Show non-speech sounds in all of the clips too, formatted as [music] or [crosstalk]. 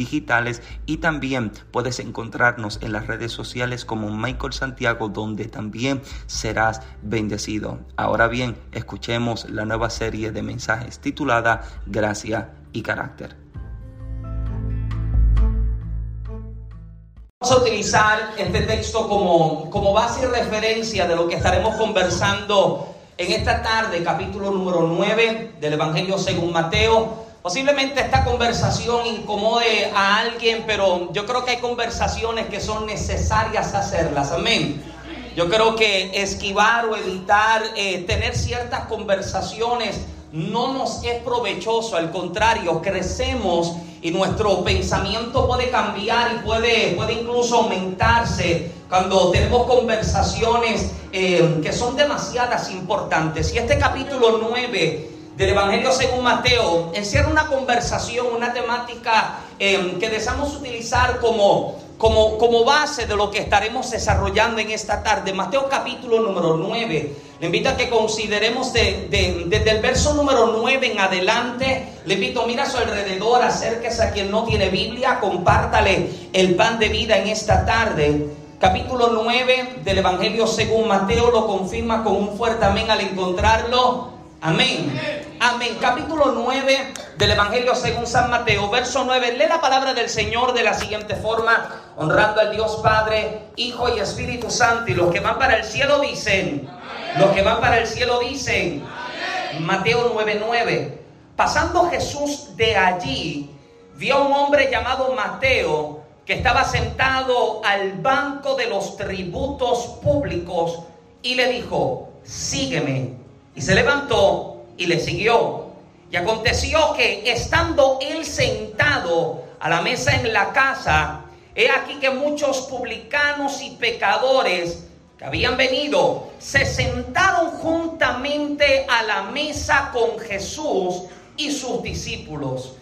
digitales y también puedes encontrarnos en las redes sociales como Michael Santiago donde también serás bendecido. Ahora bien, escuchemos la nueva serie de mensajes titulada Gracia y Carácter. Vamos a utilizar este texto como, como base y referencia de lo que estaremos conversando en esta tarde, capítulo número 9 del Evangelio según Mateo. Posiblemente esta conversación incomode a alguien, pero yo creo que hay conversaciones que son necesarias hacerlas. Amén. Yo creo que esquivar o evitar eh, tener ciertas conversaciones no nos es provechoso, al contrario, crecemos y nuestro pensamiento puede cambiar y puede, puede incluso aumentarse cuando tenemos conversaciones eh, que son demasiadas importantes. Y este capítulo 9 del Evangelio según Mateo encierra una conversación, una temática em, que deseamos utilizar como, como, base de lo que estaremos desarrollando en esta tarde. Mateo capítulo número 9. Le invito a que consideremos desde el verso número 9 en adelante. Le invito, mira a su alrededor, acérquese a quien no tiene Biblia, compártale el pan de vida en esta tarde. Capítulo 9 del Evangelio según Mateo lo confirma con un fuerte amén al encontrarlo. Amén. Amén. Capítulo 9 del Evangelio según San Mateo, verso 9. Lee la palabra del Señor de la siguiente forma, honrando al Dios Padre, Hijo y Espíritu Santo. Y los que van para el cielo dicen, los que van para el cielo dicen, Mateo 9, 9. Pasando Jesús de allí, vio a un hombre llamado Mateo que estaba sentado al banco de los tributos públicos y le dijo, sígueme. Y se levantó y le siguió. Y aconteció que estando él sentado a la mesa en la casa, he aquí que muchos publicanos y pecadores que habían venido se sentaron juntamente a la mesa con Jesús y sus discípulos.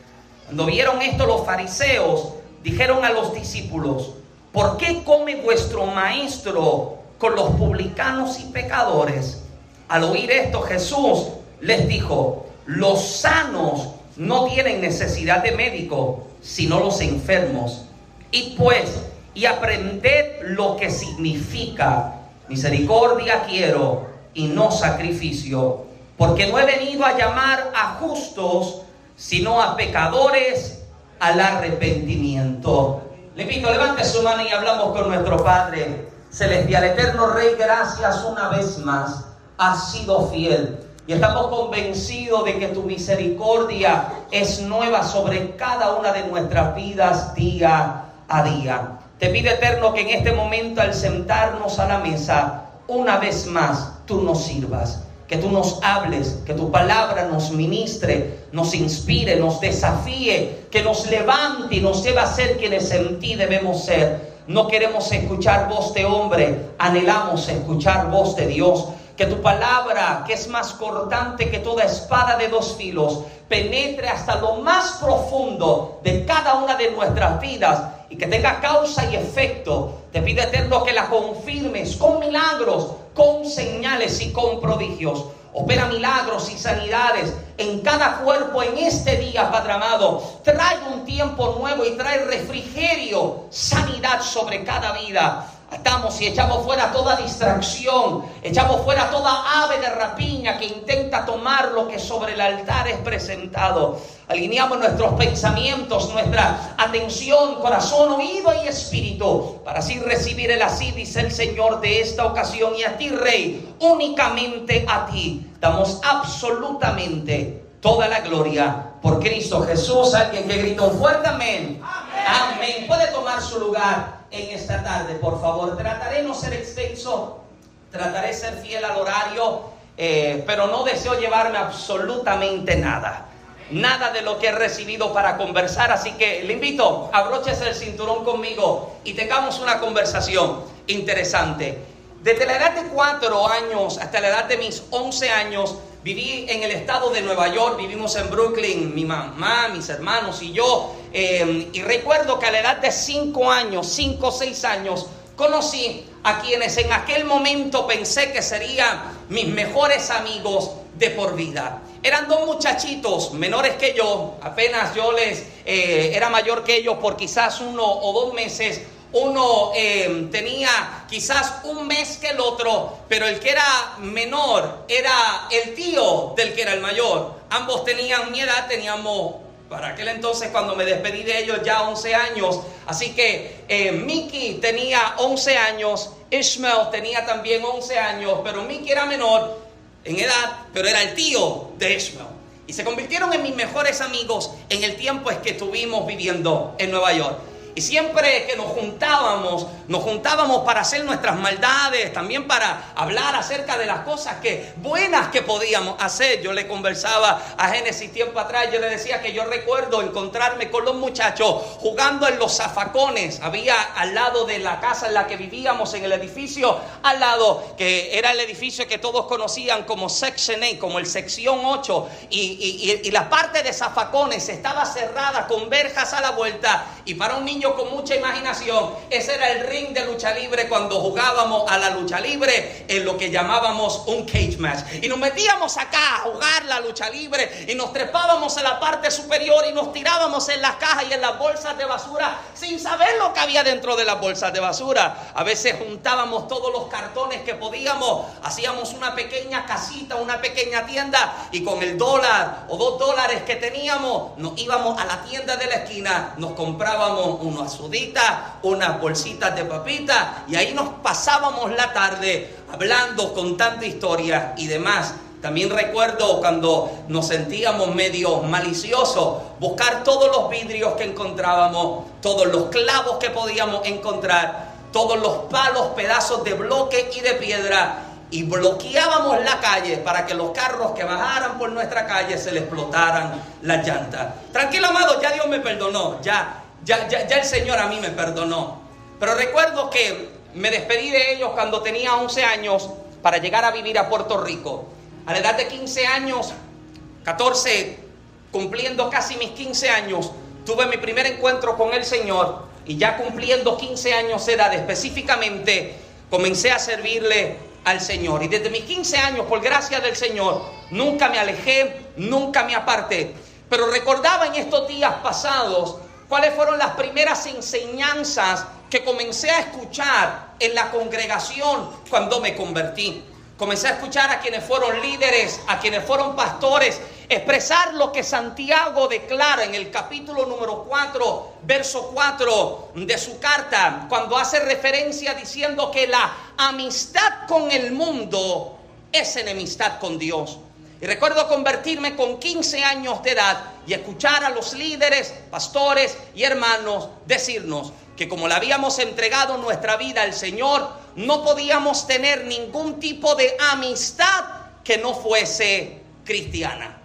Cuando vieron esto los fariseos, dijeron a los discípulos, ¿por qué come vuestro maestro con los publicanos y pecadores? Al oír esto, Jesús les dijo, los sanos no tienen necesidad de médico, sino los enfermos. Y pues, y aprended lo que significa misericordia quiero y no sacrificio, porque no he venido a llamar a justos, sino a pecadores al arrepentimiento. Le invito, levante su mano y hablamos con nuestro Padre Celestial, Eterno Rey, gracias una vez más has sido fiel. Y estamos convencidos de que tu misericordia es nueva sobre cada una de nuestras vidas día a día. Te pido eterno que en este momento al sentarnos a la mesa, una vez más, tú nos sirvas. Que tú nos hables, que tu palabra nos ministre, nos inspire, nos desafíe, que nos levante y nos lleve a ser quienes en ti debemos ser. No queremos escuchar voz de hombre, anhelamos escuchar voz de Dios. Que tu palabra, que es más cortante que toda espada de dos filos, penetre hasta lo más profundo de cada una de nuestras vidas y que tenga causa y efecto. Te pido eterno que la confirmes con milagros, con señales y con prodigios. Opera milagros y sanidades en cada cuerpo en este día, Padre amado. Trae un tiempo nuevo y trae refrigerio, sanidad sobre cada vida. Atamos y echamos fuera toda distracción, echamos fuera toda ave de rapiña que intenta tomar lo que sobre el altar es presentado. Alineamos nuestros pensamientos, nuestra atención, corazón, oído y espíritu para así recibir el así, dice el Señor de esta ocasión. Y a ti, Rey, únicamente a ti, damos absolutamente toda la gloria por Cristo Jesús. Alguien que grita un fuerte amén. Amén. amén. Puede tomar su lugar en esta tarde, por favor. Trataré no ser extenso, trataré ser fiel al horario, eh, pero no deseo llevarme absolutamente nada. Nada de lo que he recibido para conversar, así que le invito, abróchese el cinturón conmigo y tengamos una conversación interesante. Desde la edad de cuatro años hasta la edad de mis once años, Viví en el estado de Nueva York, vivimos en Brooklyn, mi mamá, mis hermanos y yo. Em, y recuerdo que a la edad de 5 años, 5 o 6 años, conocí a quienes en aquel momento pensé que serían mis mejores amigos de por vida. Eran dos muchachitos menores que yo, apenas yo les eh, era mayor que ellos por quizás uno o dos meses uno em, tenía quizás un mes que el otro, pero el que era menor era el tío del que era el mayor. Ambos tenían mi edad, teníamos para aquel entonces cuando me despedí de ellos ya 11 años. Así que eh, Mickey tenía 11 años, Ishmael tenía también 11 años, pero Mickey era menor en edad, pero era el tío de Ishmael. Y se convirtieron en mis mejores amigos en el tiempo es que estuvimos viviendo en Nueva York. Y siempre que nos juntábamos, nos juntábamos para hacer nuestras maldades, también para hablar acerca de las cosas que buenas que podíamos hacer. Yo le conversaba a Génesis tiempo atrás, yo le decía que yo recuerdo encontrarme con los muchachos jugando en los zafacones. Había al lado de la casa en la que vivíamos, en el edificio al lado, que era el edificio que todos conocían como Section 8, como el sección 8, y, y la parte de zafacones estaba cerrada con verjas a la vuelta, y para un niño con mucha imaginación, ese era el ring de lucha libre cuando jugábamos a la lucha libre en lo que llamábamos un cage match. Y nos metíamos acá a jugar la lucha libre y nos trepábamos en la parte superior y nos tirábamos en las cajas y en las bolsas de basura sin saber lo que había dentro de las bolsas de basura. A veces juntábamos todos los cartones que podíamos, hacíamos una pequeña casita, una pequeña tienda y con el dólar o dos dólares que teníamos nos íbamos a la tienda de la esquina, nos comprábamos un unas unas bolsitas de papita y ahí nos pasábamos la tarde hablando, contando historias y demás. También recuerdo cuando nos sentíamos medio maliciosos, buscar todos los vidrios que encontrábamos, todos los clavos que podíamos encontrar, todos los palos, pedazos de bloque y de piedra y bloqueábamos la calle para que los carros que bajaran por nuestra calle se les explotaran las llantas. Tranquilo, amado, ya Dios me perdonó, ya ya, el Señor a mí me perdonó. Pero recuerdo que me despedí de ellos cuando tenía 11 años para llegar a vivir a Puerto Rico. A la edad de 15 años, 14, cumpliendo casi mis 15 años, tuve mi primer encuentro con el Señor y ya cumpliendo 15 años de edad específicamente, comencé a servirle al Señor. Y desde mis 15 años, por gracia del Señor, nunca me alejé, nunca me aparté. Pero recordaba en estos días pasados cuáles fueron las primeras enseñanzas que comencé a escuchar en la congregación cuando me convertí. Comencé a escuchar a quienes fueron líderes, a quienes fueron pastores, expresar lo que Santiago declara en el capítulo número 4, verso 4 de su carta, cuando hace referencia diciendo que la amistad con el mundo es enemistad con Dios. Y recuerdo convertirme con 15 años de edad y escuchar a los líderes, pastores y hermanos decirnos que como le habíamos entregado nuestra vida al Señor, no podíamos tener ningún tipo de amistad que no fuese cristiana.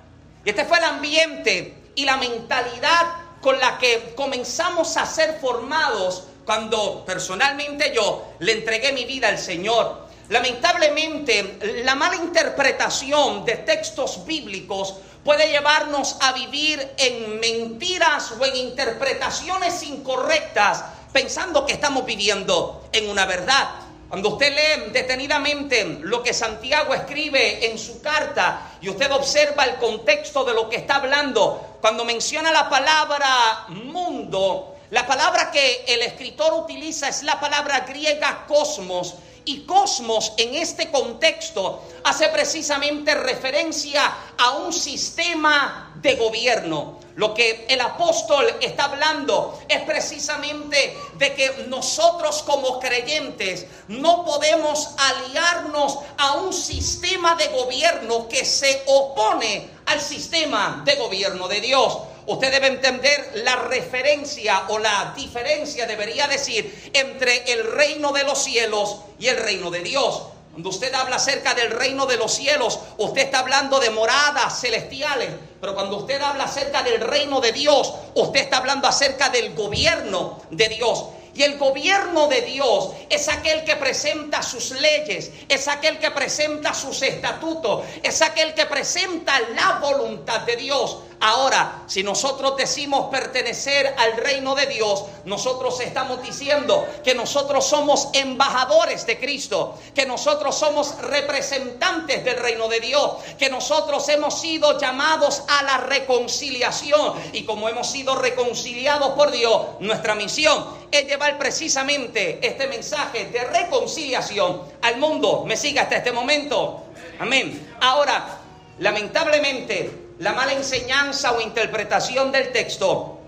Y este fue el ambiente y la mentalidad con la que comenzamos a ser formados cuando personalmente yo le entregué mi vida al Señor. Lamentablemente, la mala interpretación de textos bíblicos puede llevarnos a vivir en mentiras o en interpretaciones incorrectas, pensando que estamos viviendo en una verdad. Cuando usted lee detenidamente lo que Santiago escribe en su carta y usted observa el contexto de lo que está hablando, cuando menciona la palabra mundo, la palabra que el escritor utiliza es la palabra griega cosmos. Y cosmos en este contexto hace precisamente referencia a un sistema de gobierno. Lo que el apóstol está hablando es precisamente de que nosotros como creyentes no podemos aliarnos a un sistema de gobierno que se opone al sistema de gobierno de Dios. Usted debe entender la referencia o la diferencia, debería decir, entre el reino de los cielos y el reino de Dios. Cuando usted habla acerca del reino de los cielos, usted está hablando de moradas celestiales. Pero cuando usted habla acerca del reino de Dios, usted está hablando acerca del gobierno de Dios. Y el gobierno de Dios es aquel que presenta sus leyes, es aquel que presenta sus estatutos, es aquel que presenta la voluntad de Dios. Ahora, si nosotros decimos pertenecer al reino de Dios, nosotros estamos diciendo que nosotros somos embajadores de Cristo, que nosotros somos representantes del reino de Dios, que nosotros hemos sido llamados a la reconciliación y como hemos sido reconciliados por Dios, nuestra misión es llevar precisamente este mensaje de reconciliación al mundo. ¿Me sigue hasta este momento? Amén. Ahora, lamentablemente, la mala enseñanza o interpretación del texto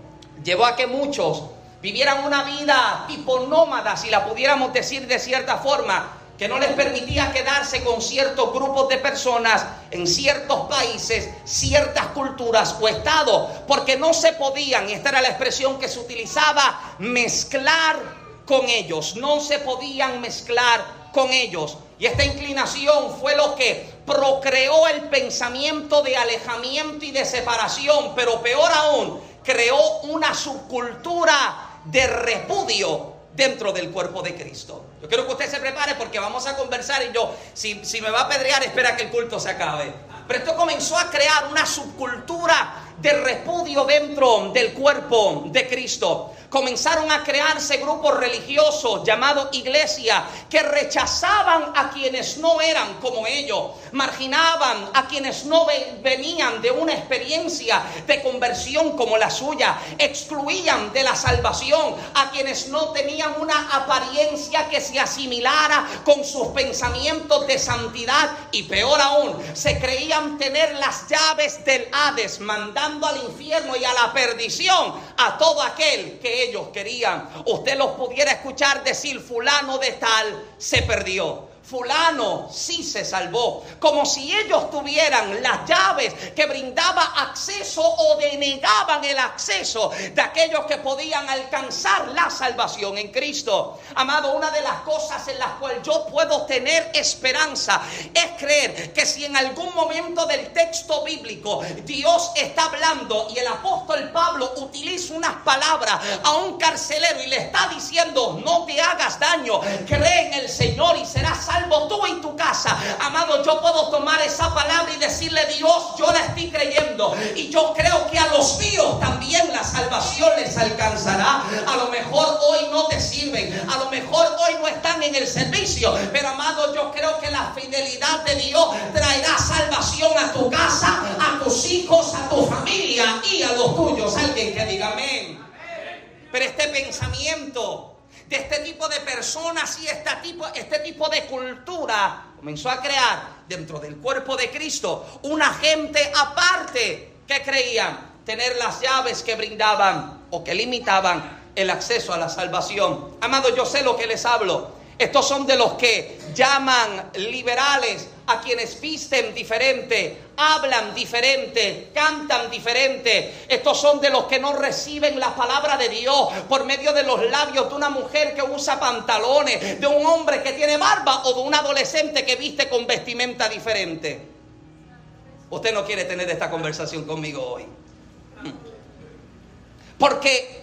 llevó a que muchos vivieran una vida tipo nómada, si la pudiéramos decir de cierta forma, que no les permitía quedarse con ciertos grupos de personas en ciertos países, ciertas culturas o estados, porque no se podían, y esta era la expresión que se utilizaba, mezclar con ellos, no se podían mezclar con ellos. Y esta inclinación fue lo que procreó el pensamiento de alejamiento y de separación, pero peor aún, creó una subcultura de repudio dentro del cuerpo de Cristo. Yo quiero que usted se prepare porque vamos a conversar y yo, si, si me va a pedrear, espera que el culto se acabe. Pero esto comenzó a crear una subcultura de repudio dentro del cuerpo de Cristo. Comenzaron a crearse grupos religiosos llamados iglesia que rechazaban a quienes no eran como ellos, marginaban a quienes no venían de una experiencia de conversión como la suya, excluían de la salvación a quienes no tenían una apariencia que se asimilara con sus pensamientos de santidad. Y peor aún, se tener las llaves del Hades, mandando al infierno y a la perdición a todo aquel que ellos querían. Usted los pudiera escuchar decir fulano de tal se perdió fulano sí se salvó, como si ellos tuvieran las llaves que brindaba acceso o denegaban el acceso de aquellos que podían alcanzar la salvación en Cristo. Amado, una de las cosas en las cuales yo puedo tener esperanza es creer que si en algún momento del texto bíblico Dios está hablando y el apóstol Pablo utiliza unas palabras a un carcelero y le está diciendo, no te hagas daño, cree en el Señor y serás salvo salvo tú y tu casa. Amado, yo puedo tomar esa palabra y decirle, Dios, yo la estoy creyendo. Y yo creo que a los míos también la salvación les alcanzará. A lo mejor hoy no te sirven. A lo mejor hoy no están en el servicio. Pero amado, yo creo que la fidelidad de Dios traerá salvación a tu casa, a tus hijos, a tu familia y a los tuyos. Alguien que diga amén. Pero este pensamiento de este tipo de personas y este tipo, este tipo de cultura comenzó a crear dentro del cuerpo de Cristo una gente aparte que creían tener las llaves que brindaban o que limitaban el acceso a la salvación. Amado, yo sé lo que les hablo. Estos son de los que llaman liberales a quienes visten diferente, hablan diferente, cantan diferente. Estos son de los que no reciben la palabra de Dios por medio de los labios de una mujer que usa pantalones, de un hombre que tiene barba o de un adolescente que viste con vestimenta diferente. Usted no quiere tener esta conversación conmigo hoy. Porque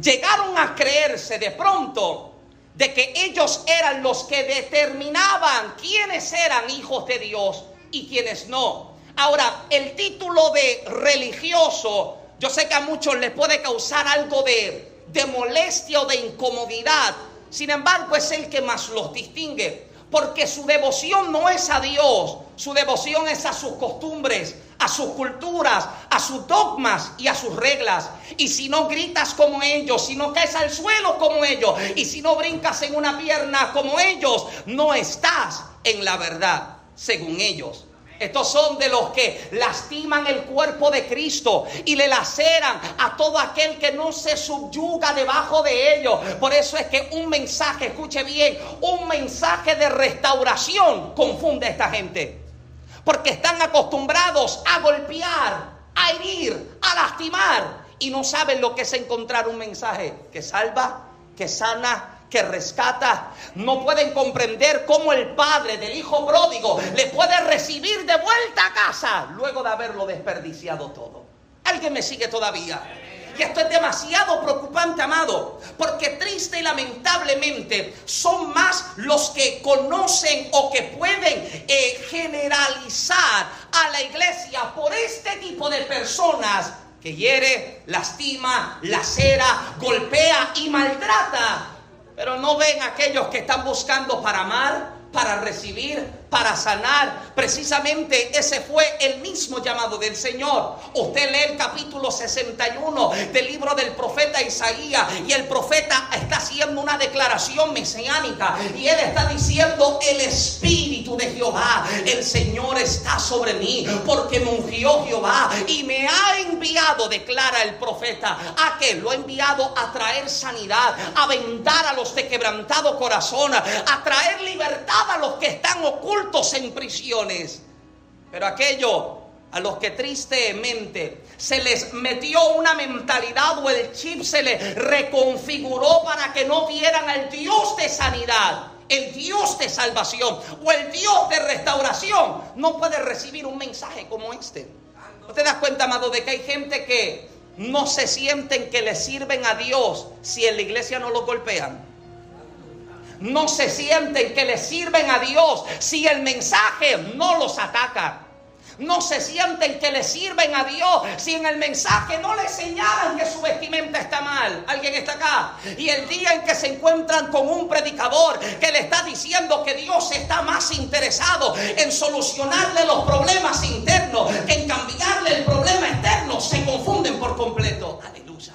llegaron a creerse de pronto de que ellos eran los que determinaban quiénes eran hijos de Dios y quiénes no. Ahora, el título de religioso, yo sé que a muchos les puede causar algo de, de molestia o de incomodidad. Sin embargo, es el que más los distingue. Porque su devoción no es a Dios, su devoción es a sus costumbres, a sus culturas, a sus dogmas y a sus reglas. Y si no gritas como ellos, si no caes al suelo como ellos, y si no brincas en una pierna como ellos, no estás en la verdad, según ellos. Estos son de los que lastiman el cuerpo de Cristo y le laceran a todo aquel que no se subyuga debajo de ellos. Por eso es que un mensaje, escuche bien, un mensaje de restauración confunde a esta gente. Porque están acostumbrados a golpear, a herir, a lastimar y no saben lo que es encontrar un mensaje que salva, que sana, que rescata, no pueden comprender cómo el padre del hijo pródigo le puede recibir de vuelta a casa luego de haberlo desperdiciado todo. ¿Alguien me sigue todavía? Y esto es demasiado preocupante, amado, porque triste y lamentablemente son más los que conocen o que pueden eh, generalizar a la iglesia por este tipo de personas que hiere, lastima, lacera, golpea y maltrata. Pero no ven aquellos que están buscando para amar, para recibir, para sanar. Precisamente ese fue el mismo llamado del Señor. Usted lee el capítulo 61 del libro del profeta Isaías y el profeta está haciendo una declaración mesiánica y él está diciendo el Espíritu de Jehová, el Señor está sobre mí porque me ungió Jehová y me ha enviado, declara el profeta, a que lo ha enviado a traer sanidad, a vendar a los de quebrantado corazón, a traer libertad a los que están ocultos en prisiones. Pero aquello a los que tristemente se les metió una mentalidad o el chip se les reconfiguró para que no vieran al Dios de sanidad, el Dios de salvación o el Dios de restauración, no puede recibir un mensaje como este. ¿No te das cuenta, amado, de que hay gente que no se sienten que le sirven a Dios si en la iglesia no lo golpean? no se sienten que le sirven a Dios si el mensaje no los ataca. No se sienten que le sirven a Dios si en el mensaje no le señalan que su vestimenta está mal. ¿Alguien está acá? Y el día en que se encuentran con un predicador que le está diciendo que Dios está más interesado en solucionarle los problemas internos que en cambiarle el problema externo, se confunden por completo. Aleluya.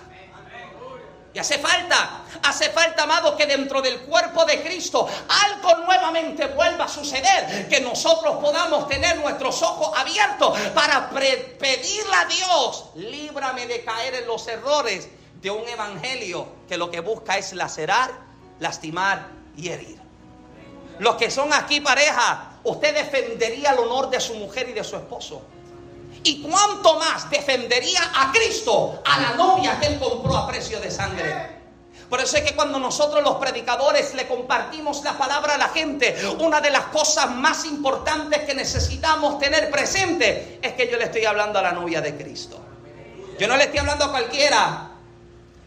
Y hace falta, hace falta, amado, que dentro del cuerpo de Cristo algo nuevamente vuelva a suceder. Que nosotros podamos tener nuestros ojos abiertos para pedirle a Dios, líbrame de caer en los errores de un evangelio que lo que busca es lacerar, lastimar y herir. Los que son aquí pareja, usted defendería el honor de su mujer y de su esposo. ¿Y cuánto más defendería a Cristo, a la novia que él compró a precio de sangre? Por eso es que cuando nosotros los predicadores le compartimos la palabra a la gente, una de las cosas más importantes que necesitamos tener presente es que yo le estoy hablando a la novia de Cristo. Yo no le estoy hablando a cualquiera.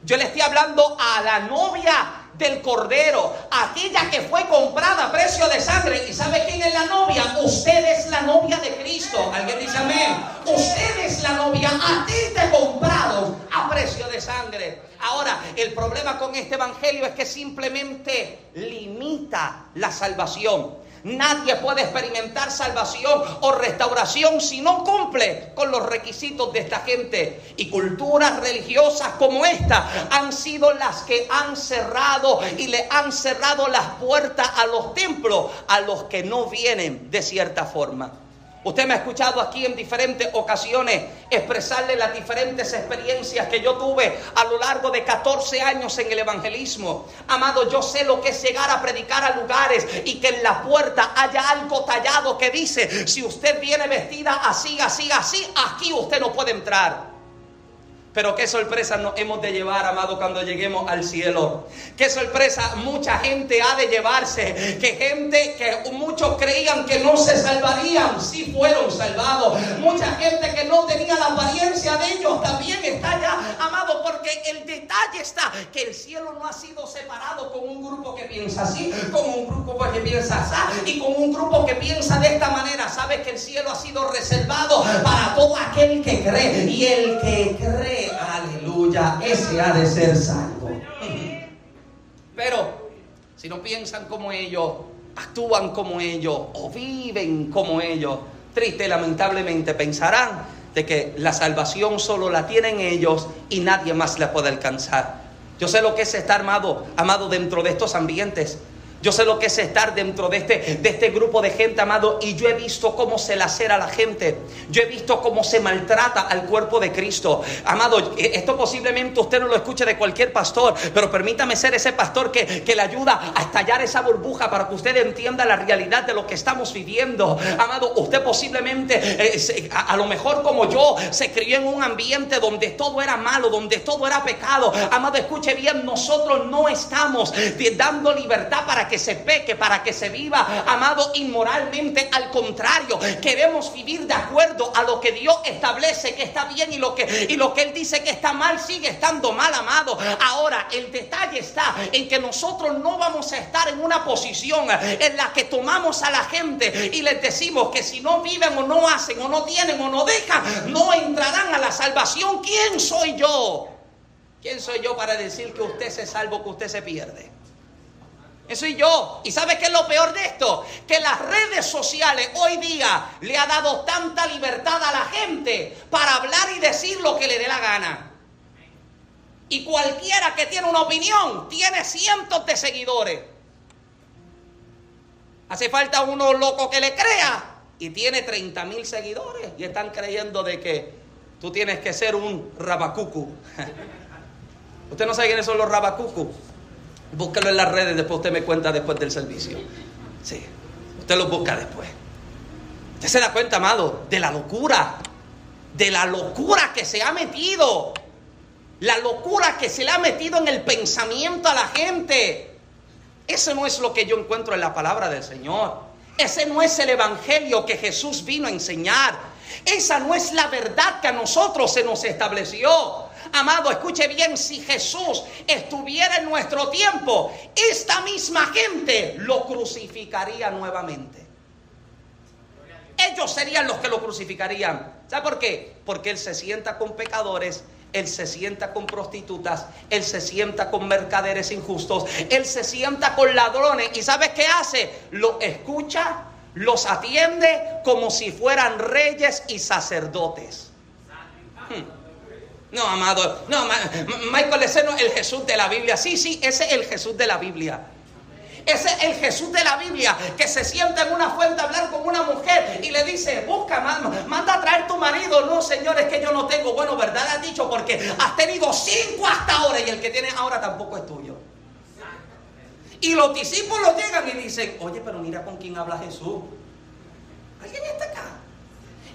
Yo le estoy hablando a la novia del Cordero, aquella que fue comprada a precio de sangre. ¿Y sabe quién es la novia? Usted es la novia de Cristo. Alguien dice amén. Usted es la novia, a ti te comprado a precio de sangre. Ahora, el problema con este evangelio es que simplemente limita la salvación. Nadie puede experimentar salvación o restauración si no cumple con los requisitos de esta gente. Y culturas religiosas como esta han sido las que han cerrado y le han cerrado las puertas a los templos a los que no vienen de cierta forma. Usted me ha escuchado aquí en diferentes ocasiones expresarle las diferentes experiencias que yo tuve a lo largo de 14 años en el evangelismo. Amado, yo sé lo que es llegar a predicar a lugares y que en la puerta haya algo tallado que dice, si usted viene vestida así, así, así, aquí usted no puede entrar. Pero qué sorpresa nos hemos de llevar, amado, cuando lleguemos al cielo. Qué sorpresa mucha gente ha de llevarse. Que gente que muchos creían que no se salvarían, sí fueron salvados. Mucha gente que no tenía la apariencia de ellos también está ya, amado, porque el detalle está que el cielo no ha sido separado con un grupo que piensa así, con un grupo que piensa así y con un grupo que piensa de esta manera. Sabes que el cielo ha sido reservado para todo aquel que cree y el que cree aleluya, ese ha de ser salvo. Pero si no piensan como ellos, actúan como ellos o viven como ellos, triste y lamentablemente pensarán de que la salvación solo la tienen ellos y nadie más la puede alcanzar. Yo sé lo que es estar amado, amado dentro de estos ambientes. Yo sé lo que es estar dentro de este, de este grupo de gente, amado, y yo he visto cómo se lacera a la gente. Yo he visto cómo se maltrata al cuerpo de Cristo. Amado, esto posiblemente usted no lo escuche de cualquier pastor, pero permítame ser ese pastor que, que le ayuda a estallar esa burbuja para que usted entienda la realidad de lo que estamos viviendo. Amado, usted posiblemente, eh, a, a, lo mejor como yo, se crió en un ambiente donde todo era malo, donde todo era pecado. Amado, escuche bien, nosotros no estamos dando libertad para que se peque, para que se viva, amado, inmoralmente. Al contrario, queremos vivir de acuerdo a lo que Dios establece que está bien y lo que, y lo que Él dice que está mal sigue estando mal, amado. Ahora, el detalle está en que nosotros no vamos a estar en una posición en la que tomamos a la gente y les decimos que si no viven o no hacen o no tienen o no dejan, no entrarán a la salvación. ¿Quién soy yo? ¿Quién soy yo para decir que usted se salvo, que usted se pierde? Eso soy yo. ¿Y sabe qué es lo peor de esto? Que las redes sociales hoy día le ha dado tanta libertad a la gente para hablar y decir lo que le dé la gana. Y cualquiera que tiene una opinión tiene cientos de seguidores. Hace falta uno loco que le crea y tiene 30 mil seguidores y están creyendo de que tú tienes que ser un rabacucu. [laughs] ¿Usted no sabe quiénes son los rabacucu? Búsquelo en las redes, después usted me cuenta después del servicio. Sí, usted lo busca después. Usted se da cuenta, amado, de la locura, de la locura que se ha metido, la locura que se le ha metido en el pensamiento a la gente. Eso no es lo que yo encuentro en la palabra del Señor. Ese no es el evangelio que Jesús vino a enseñar. Esa no es la verdad que a nosotros se nos estableció. Amado, escuche bien, si Jesús estuviera en nuestro tiempo, esta misma gente lo crucificaría nuevamente. Ellos serían los que lo crucificarían. ¿Sabe por qué? Porque Él se sienta con pecadores, Él se sienta con prostitutas, Él se sienta con mercaderes injustos, Él se sienta con ladrones. ¿Y sabes qué hace? Lo escucha, los atiende como si fueran reyes y sacerdotes. Hmm. No, amado, no, Michael, ese no es el Jesús de la Biblia. Sí, sí, ese es el Jesús de la Biblia. Ese es el Jesús de la Biblia que se sienta en una fuente a hablar con una mujer y le dice, busca, manda a traer tu marido. No, señor, es que yo no tengo. Bueno, verdad has dicho porque has tenido cinco hasta ahora y el que tienes ahora tampoco es tuyo. Y los discípulos llegan y dicen, oye, pero mira con quién habla Jesús. ¿Alguien está acá?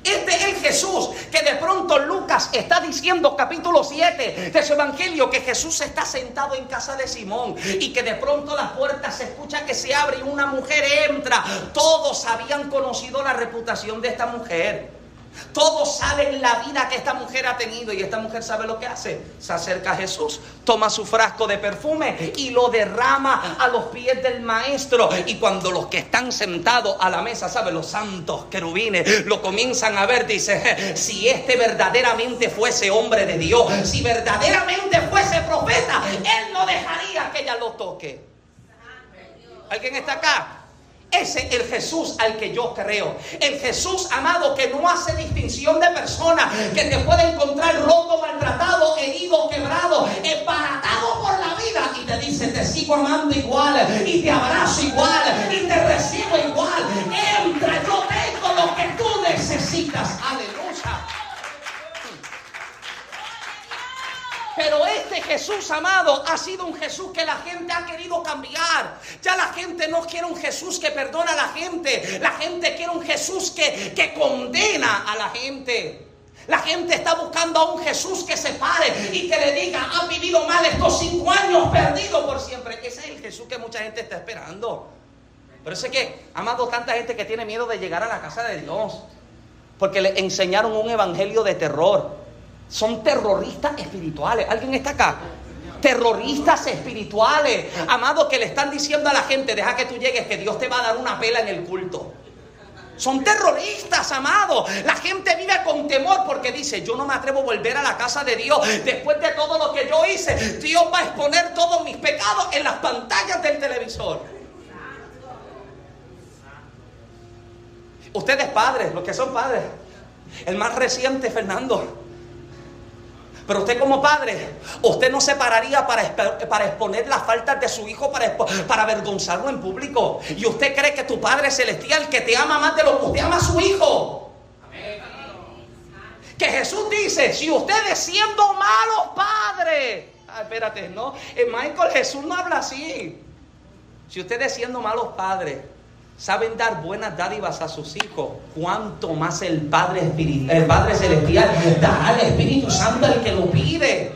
Este es el Jesús que de pronto Lucas está diciendo capítulo 7 de su evangelio que Jesús está sentado en casa de Simón y que de pronto la puerta se escucha que se abre y una mujer entra. Todos habían conocido la reputación de esta mujer. Todos saben la vida que esta mujer ha tenido y esta mujer sabe lo que hace. Se acerca a Jesús, toma su frasco de perfume y lo derrama a los pies del maestro. Y cuando los que están sentados a la mesa, ¿sabe? Los santos querubines lo comienzan a ver, dice, si este verdaderamente fuese hombre de Dios, si verdaderamente fuese profeta, él no dejaría que ella lo toque. ¿Alguien está acá? Ese es el Jesús al que yo creo. El Jesús amado que no hace distinción de personas, que te puede encontrar roto, maltratado, herido, quebrado, embaratado por la vida y te dice, te sigo amando igual y te abrazo igual y te recibo igual. Entra, yo tengo lo que tú necesitas. Aleluya. Pero este Jesús amado ha sido un Jesús que la gente ha querido cambiar. Ya la gente no quiere un Jesús que perdona a la gente. La gente quiere un Jesús que, que condena a la gente. La gente está buscando a un Jesús que se pare y que le diga, ha vivido mal estos cinco años, perdido por siempre. Ese es el Jesús que mucha gente está esperando. Pero es que, amado, tanta gente que tiene miedo de llegar a la casa de Dios. Porque le enseñaron un evangelio de terror. Son terroristas espirituales. ¿Alguien está acá? Terroristas espirituales. Amado, que le están diciendo a la gente, deja que tú llegues, que Dios te va a dar una pela en el culto. Son terroristas, amado. La gente vive con temor porque dice, yo no me atrevo a volver a la casa de Dios. Después de todo lo que yo hice, Dios va a exponer todos mis pecados en las pantallas del televisor. Ustedes padres, los que son padres. El más reciente, Fernando. Pero usted como padre, usted no se pararía para, para exponer las faltas de su hijo, para, para avergonzarlo en público. Y usted cree que tu Padre Celestial, que te ama más de lo que usted ama a su hijo. Que Jesús dice, si ustedes siendo malos padres, ah, espérate, no, en Michael Jesús no habla así. Si ustedes siendo malos padres, saben dar buenas dádivas a sus hijos, cuanto más el Padre, el Padre Celestial dará al Espíritu Santo al que lo pide.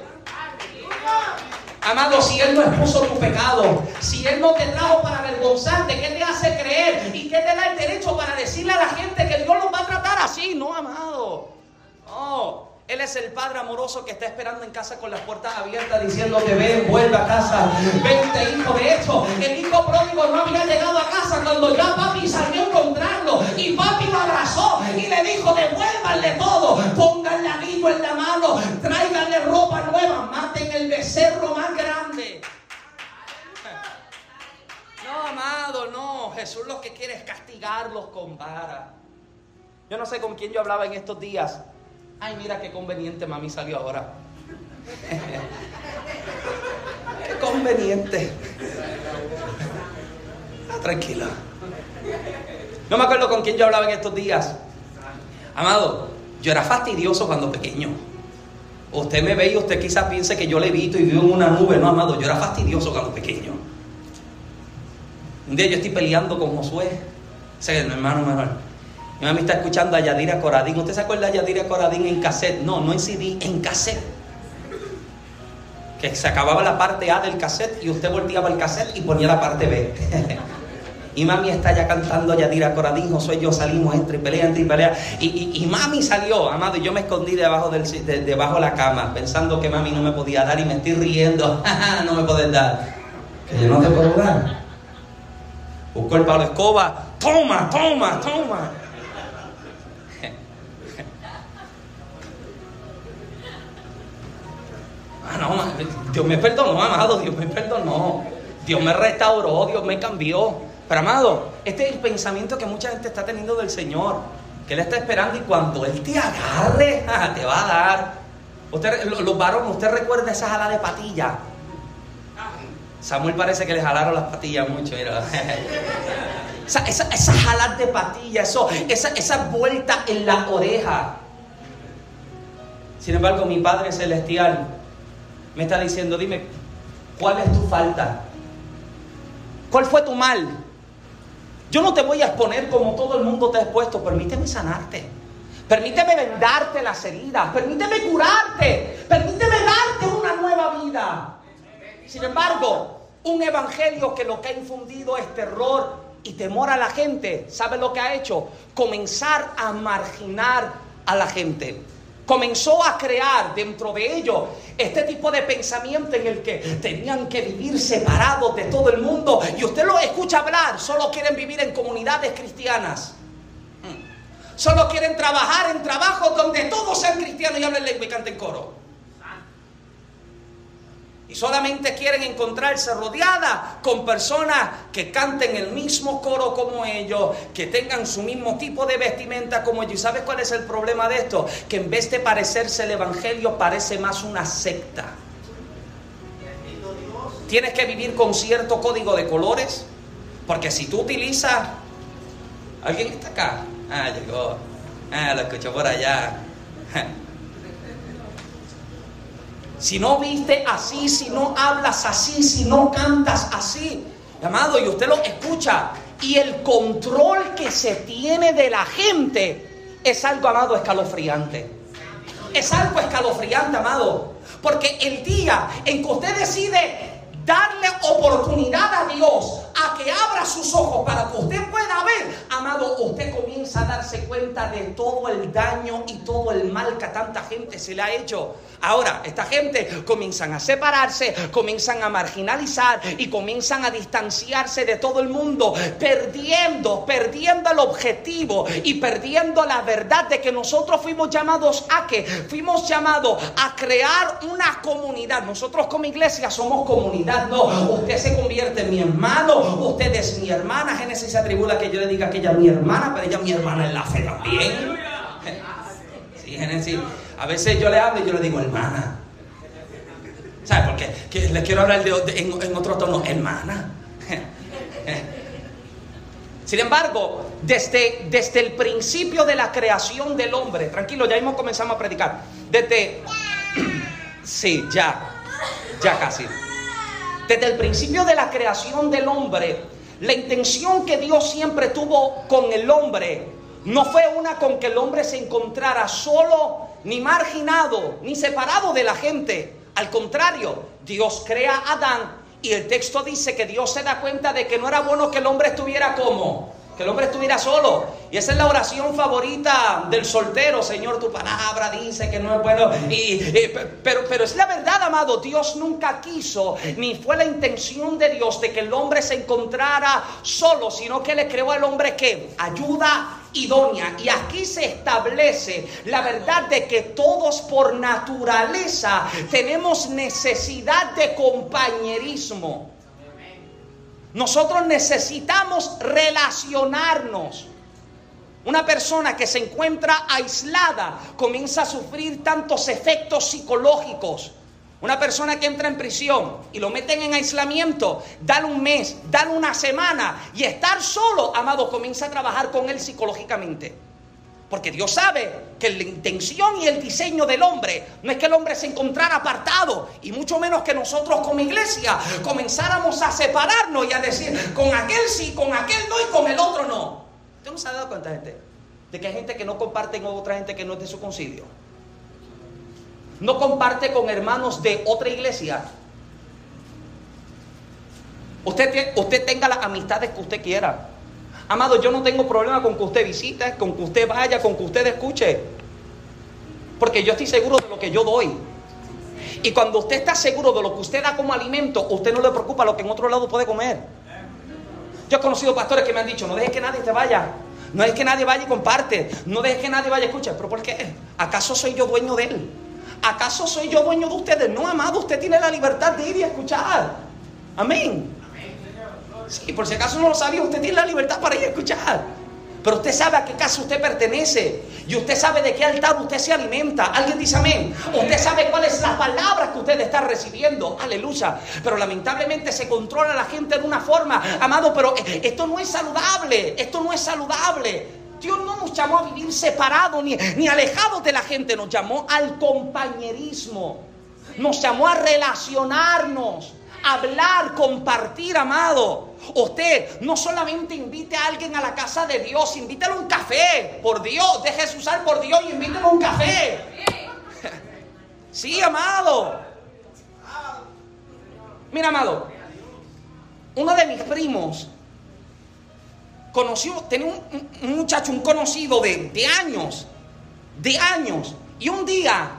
Amado, si Él no expuso tu pecado, si Él no te trajo para avergonzarte, ¿qué te hace creer? ¿Y qué te da el derecho para decirle a la gente que Dios los va a tratar así? No, amado. No. Él es el Padre amoroso que está esperando en casa con las puertas abiertas diciéndote, ven, vuelve a casa, vente hijo. De hecho, el hijo pródigo no había llegado a casa cuando ya papi salió a encontrarlo y papi lo abrazó y le dijo, devuélvanle todo, pónganle anillo en la mano, tráiganle ropa nueva, maten el becerro más grande. No, amado, no. Jesús lo que quiere es castigarlos con vara. Yo no sé con quién yo hablaba en estos días. Ay, mira qué conveniente mami salió ahora. [laughs] qué conveniente. Ah, tranquila. No me acuerdo con quién yo hablaba en estos días. Amado, yo era fastidioso cuando pequeño. Usted me ve y usted quizás piense que yo le evito y vivo en una nube. No, amado, yo era fastidioso cuando pequeño. Un día yo estoy peleando con Josué. Mi hermano mejor. Mi mami está escuchando a Yadira Coradín. ¿Usted se acuerda de Yadira Coradín en cassette? No, no en CD, en cassette. Que se acababa la parte A del cassette y usted volteaba el cassette y ponía la parte B. [laughs] y mami está ya cantando a Yadira Coradín, Josué y yo salimos entre y pelea, entre y pelea. Y, mami salió, amado, y yo me escondí debajo, del, de, debajo de la cama, pensando que mami no me podía dar y me estoy riendo. [laughs] no me puedes dar. Que yo no te puedo dar. Busco el palo escoba. Toma, toma, toma. Ah, no, Dios me perdonó, amado, Dios me perdonó. Dios me restauró, Dios me cambió. Pero amado, este es el pensamiento que mucha gente está teniendo del Señor. Que Él está esperando y cuando Él te agarre, [laughs] te va a dar. Usted, los varones, ¿usted recuerda esa jala de patilla? Samuel parece que le jalaron las patillas mucho. Mira. [laughs] Esa, esa, de patilla, eso, esa, esa vuelta en la oreja. Sin embargo, mi Padre Celestial me está diciendo, dime, ¿cuál es tu falta? ¿Cuál fue tu mal? Yo no te voy a exponer como todo el mundo te ha expuesto, permíteme sanarte. Permíteme vendarte las heridas, permíteme curarte, permíteme darte una nueva vida. Sin embargo, un evangelio que lo que ha infundido es terror y temor a la gente, ¿sabe lo que ha hecho? Comenzar a marginar a la gente comenzó a crear dentro de ellos este tipo de pensamiento en el que tenían que vivir separados de todo el mundo. Y usted lo escucha hablar, solo quieren vivir en comunidades cristianas. Mm. Solo quieren trabajar en trabajos donde todos sean cristianos y hablen lengua y canten coro. Y solamente quieren encontrarse rodeada con personas que canten el mismo coro como ellos, que tengan su mismo tipo de vestimenta como ellos. ¿Y sabes cuál es el problema de esto? Que en vez de parecerse el Evangelio, parece más una secta. Tienes que vivir con cierto código de colores, porque si tú utilizas... ¿Alguien está acá? Ah, llegó. Ah, lo escucho por allá. Si no viste así, si no hablas así, si no cantas así. Amado, y usted lo escucha. Y el control que se tiene de la gente es algo, amado, escalofriante. Es algo escalofriante, amado. Porque el día en que usted decide darle oportunidad a Dios que abra sus ojos para que usted pueda ver, amado, usted comienza a darse cuenta de todo el daño y todo el mal que a tanta gente se le ha hecho. Ahora, esta gente comienzan a separarse, comienzan a marginalizar y comienzan a distanciarse de todo el mundo, perdiendo, perdiendo el objetivo y perdiendo la verdad de que nosotros fuimos llamados a que fuimos llamados a crear una comunidad. Nosotros como iglesia somos comunidad, no. Usted se convierte en mi hermano, usted es mi hermana. Génesis se atribula que yo le diga que ella es mi hermana, pero ella es mi hermana en la fe también. Sí, Génesis. A veces yo le hablo y yo le digo, hermana. ¿Sabe por qué? Que les quiero hablar de, en, otro tono, hermana. [laughs] Sin embargo, desde, desde el principio de la creación del hombre, tranquilo, ya hemos comenzado a predicar. Desde. [clears throat] Sí, ya. Ya casi. Desde el principio de la creación del hombre, la intención que Dios siempre tuvo con el hombre no fue una con que el hombre se encontrara solo ni marginado, ni separado de la gente. Al contrario, Dios crea a Adán y el texto dice que Dios se da cuenta de que no era bueno que el hombre estuviera como, que el hombre estuviera solo. Y esa es la oración favorita del soltero, Señor, tu palabra dice que no es bueno. Y, pero, pero es la verdad, amado, Dios nunca quiso, ni fue la intención de Dios de que el hombre se encontrara solo, sino que le creó al hombre que ayuda idónea. Y aquí se establece la verdad de que todos por naturaleza tenemos necesidad de compañerismo. Nosotros necesitamos relacionarnos. Una persona que se encuentra aislada comienza a sufrir tantos efectos psicológicos una persona que entra en prisión y lo meten en aislamiento, dale un mes, dale una semana y estar solo, amado, comienza a trabajar con él psicológicamente. Porque Dios sabe que la intención y el diseño del hombre no es que el hombre se encontrara apartado y mucho menos que nosotros como iglesia comenzáramos a separarnos y a decir con aquel sí, con aquel no y con el otro no. ¿Usted no se ha dado cuenta, gente? De que hay gente que no comparte con otra gente que no es de su concilio no comparte con hermanos de otra iglesia. Usted, usted tenga las amistades que usted quiera. Amado, yo no tengo problema con que usted visite, con que usted vaya, con que usted escuche. Porque yo estoy seguro de lo que yo doy. Y cuando usted está seguro de lo que usted da como alimento, usted no le preocupa lo que en otro lado puede comer. Yo he conocido pastores que me han dicho, no dejes que nadie te vaya. No dejes que nadie vaya y comparte. No dejes que nadie vaya y escuche. ¿Pero por qué? ¿Acaso soy yo dueño de él? ¿Acaso soy yo dueño de ustedes? No, amado, usted tiene la libertad de ir y escuchar. Amén. Sí, por si acaso no lo sabía, usted tiene la libertad para ir a escuchar. Pero usted sabe a qué casa usted pertenece. Y usted sabe de qué altar usted se alimenta. Alguien dice amén. Usted sabe cuál es la palabra que usted está recibiendo. Aleluya. Pero lamentablemente se controla a la gente de una forma. Amado, pero esto no es saludable. Esto no es saludable. Dios no nos llamó a vivir separados ni, ni alejados de la gente, nos llamó al compañerismo, nos llamó a relacionarnos, hablar, compartir, amado. Usted no solamente invite a alguien a la casa de Dios, invítalo a un café, por Dios, déjese usar por Dios y invítalo a un café. Sí, amado. Mira, amado, uno de mis primos conoció, tenía un, muchacho, un conocido de, de, años, de años. Y un día,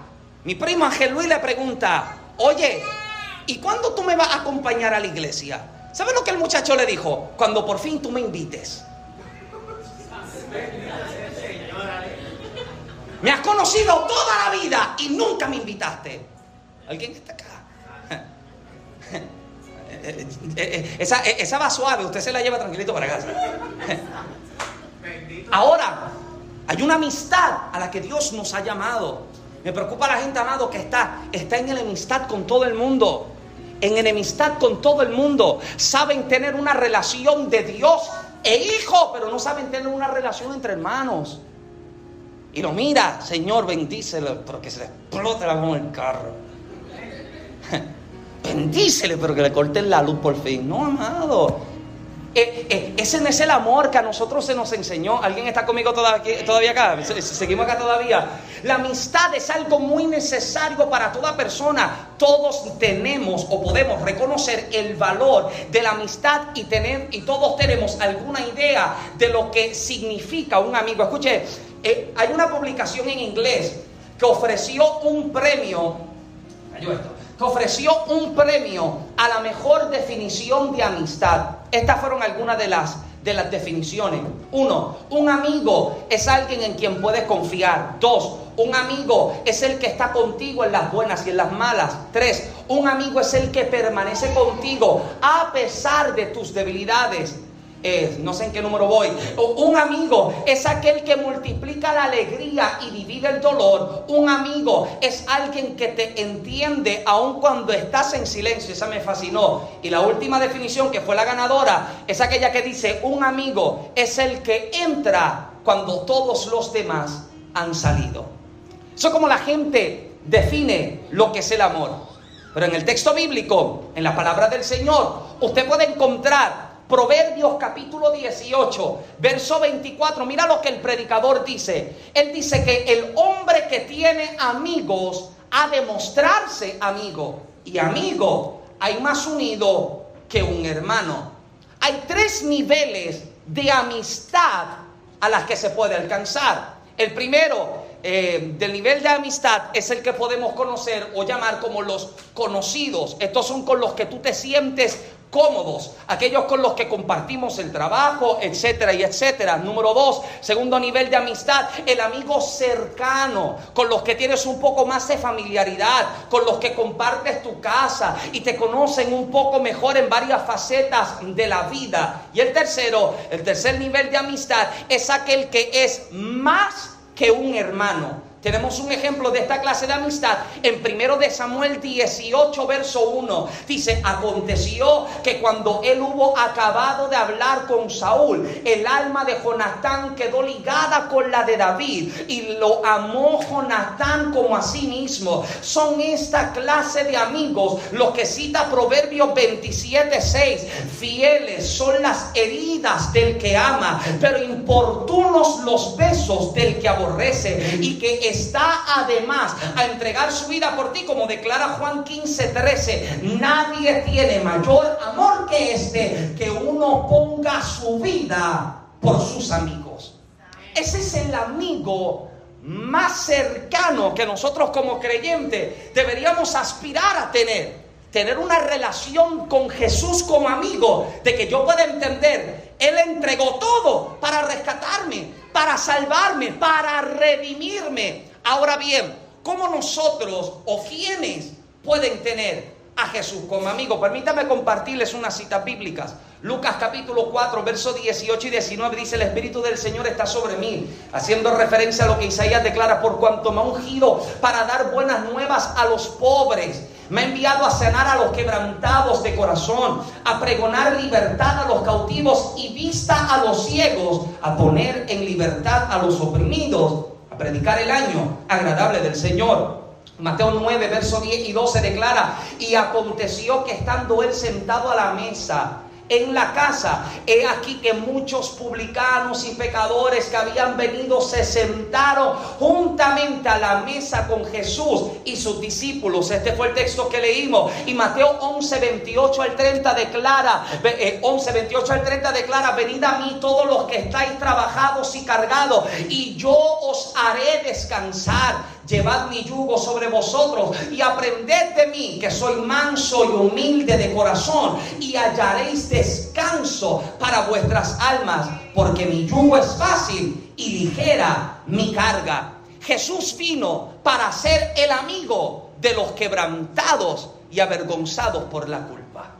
mi primo Ángel Luis le pregunta, oye, ¿y cuándo tú me vas a acompañar a la iglesia? ¿Sabes lo que el muchacho le dijo? Cuando por fin tú me invites. Me has conocido toda la vida y nunca me invitaste. ¿Alguien está acá? [laughs] Esa, esa va suave, usted se la lleva tranquilito para casa. Ahora, hay una amistad a la que Dios nos ha llamado. Me preocupa la gente, amado, que está, está en enemistad con todo el mundo. En enemistad con todo el mundo. Saben tener una relación de Dios e hijo, pero no saben tener una relación entre hermanos. Y lo mira, Señor, bendícelo, pero que se le explote la mano el carro. [laughs] Bendícele, pero que le corten la luz por fin. No, amado. Eh, eh, ese no es el amor que a nosotros se nos enseñó. ¿Alguien está conmigo todavía, acá? Seguimos acá todavía. La amistad es algo muy necesario para toda persona. Todos tenemos o podemos reconocer el valor de la amistad y, tener, y todos tenemos alguna idea de lo que significa un amigo. Escuche, eh, hay una publicación en inglés que ofreció un premio. esto ofreció un premio a la mejor definición de amistad. Estas fueron algunas de las, de las definiciones. Uno, un amigo es alguien en quien puedes confiar. Dos, un amigo es el que está contigo en las buenas y en las malas. Tres, un amigo es el que permanece contigo a pesar de tus debilidades no sé en qué número voy. Un amigo es aquel que multiplica la alegría y divide el dolor. Un amigo es alguien que te entiende aun cuando estás en silencio. Esa me fascinó. Y la última definición que fue la ganadora es aquella que dice, un amigo es el que entra cuando todos los demás han salido. Eso es como la gente define lo que es el amor. Pero en el texto bíblico, en la palabra del Señor, usted puede encontrar Proverbios capítulo 18, verso 24. Mira lo que el predicador dice. Él dice que el hombre que tiene amigos ha de mostrarse amigo. Y amigo hay más unido que un hermano. Hay tres niveles de amistad a las que se puede alcanzar. El primero eh, del nivel de amistad es el que podemos conocer o llamar como los conocidos. Estos son con los que tú te sientes cómodos, aquellos con los que compartimos el trabajo, etcétera y etcétera. Número dos, segundo nivel de amistad, el amigo cercano, con los que tienes un poco más de familiaridad, con los que compartes tu casa y te conocen un poco mejor en varias facetas de la vida. Y el tercero, el tercer nivel de amistad es aquel que es más que un hermano tenemos un ejemplo de esta clase de amistad en primero de Samuel 18, verso 1. Dice, aconteció que cuando él hubo acabado de hablar con Saúl, el alma de Jonatán quedó ligada con la de David y lo amó Jonatán como a sí mismo. Son esta clase de amigos los que cita Proverbios 27, 6. Fieles son las heridas del que ama, pero importunos los besos del que aborrece y que está además a entregar su vida por ti, como declara Juan 15, 13. Nadie tiene mayor amor que este, que uno ponga su vida por sus amigos. Ese es el amigo más cercano que nosotros como creyentes deberíamos aspirar a tener. Tener una relación con Jesús como amigo, de que yo pueda entender, Él entregó todo para rescatarme, para salvarme, para redimirme. Ahora bien, ¿cómo nosotros o quiénes pueden tener a Jesús como amigo? Permítame compartirles unas citas bíblicas. Lucas capítulo 4, versos 18 y 19 dice, el Espíritu del Señor está sobre mí, haciendo referencia a lo que Isaías declara, por cuanto me ha ungido para dar buenas nuevas a los pobres. Me ha enviado a sanar a los quebrantados de corazón, a pregonar libertad a los cautivos y vista a los ciegos, a poner en libertad a los oprimidos predicar el año agradable del Señor. Mateo 9, verso 10 y 12 declara, y aconteció que estando él sentado a la mesa, en la casa. He aquí que muchos publicanos y pecadores que habían venido se sentaron juntamente a la mesa con Jesús y sus discípulos. Este fue el texto que leímos. Y Mateo 11, 28 al 30 declara, 11, 28 eh, al 30 declara, venid a mí todos los que estáis trabajados y cargados y yo os haré descansar. Llevad mi yugo sobre vosotros y aprended de mí, que soy manso y humilde de corazón, y hallaréis descanso para vuestras almas, porque mi yugo es fácil y ligera mi carga. Jesús vino para ser el amigo de los quebrantados y avergonzados por la culpa.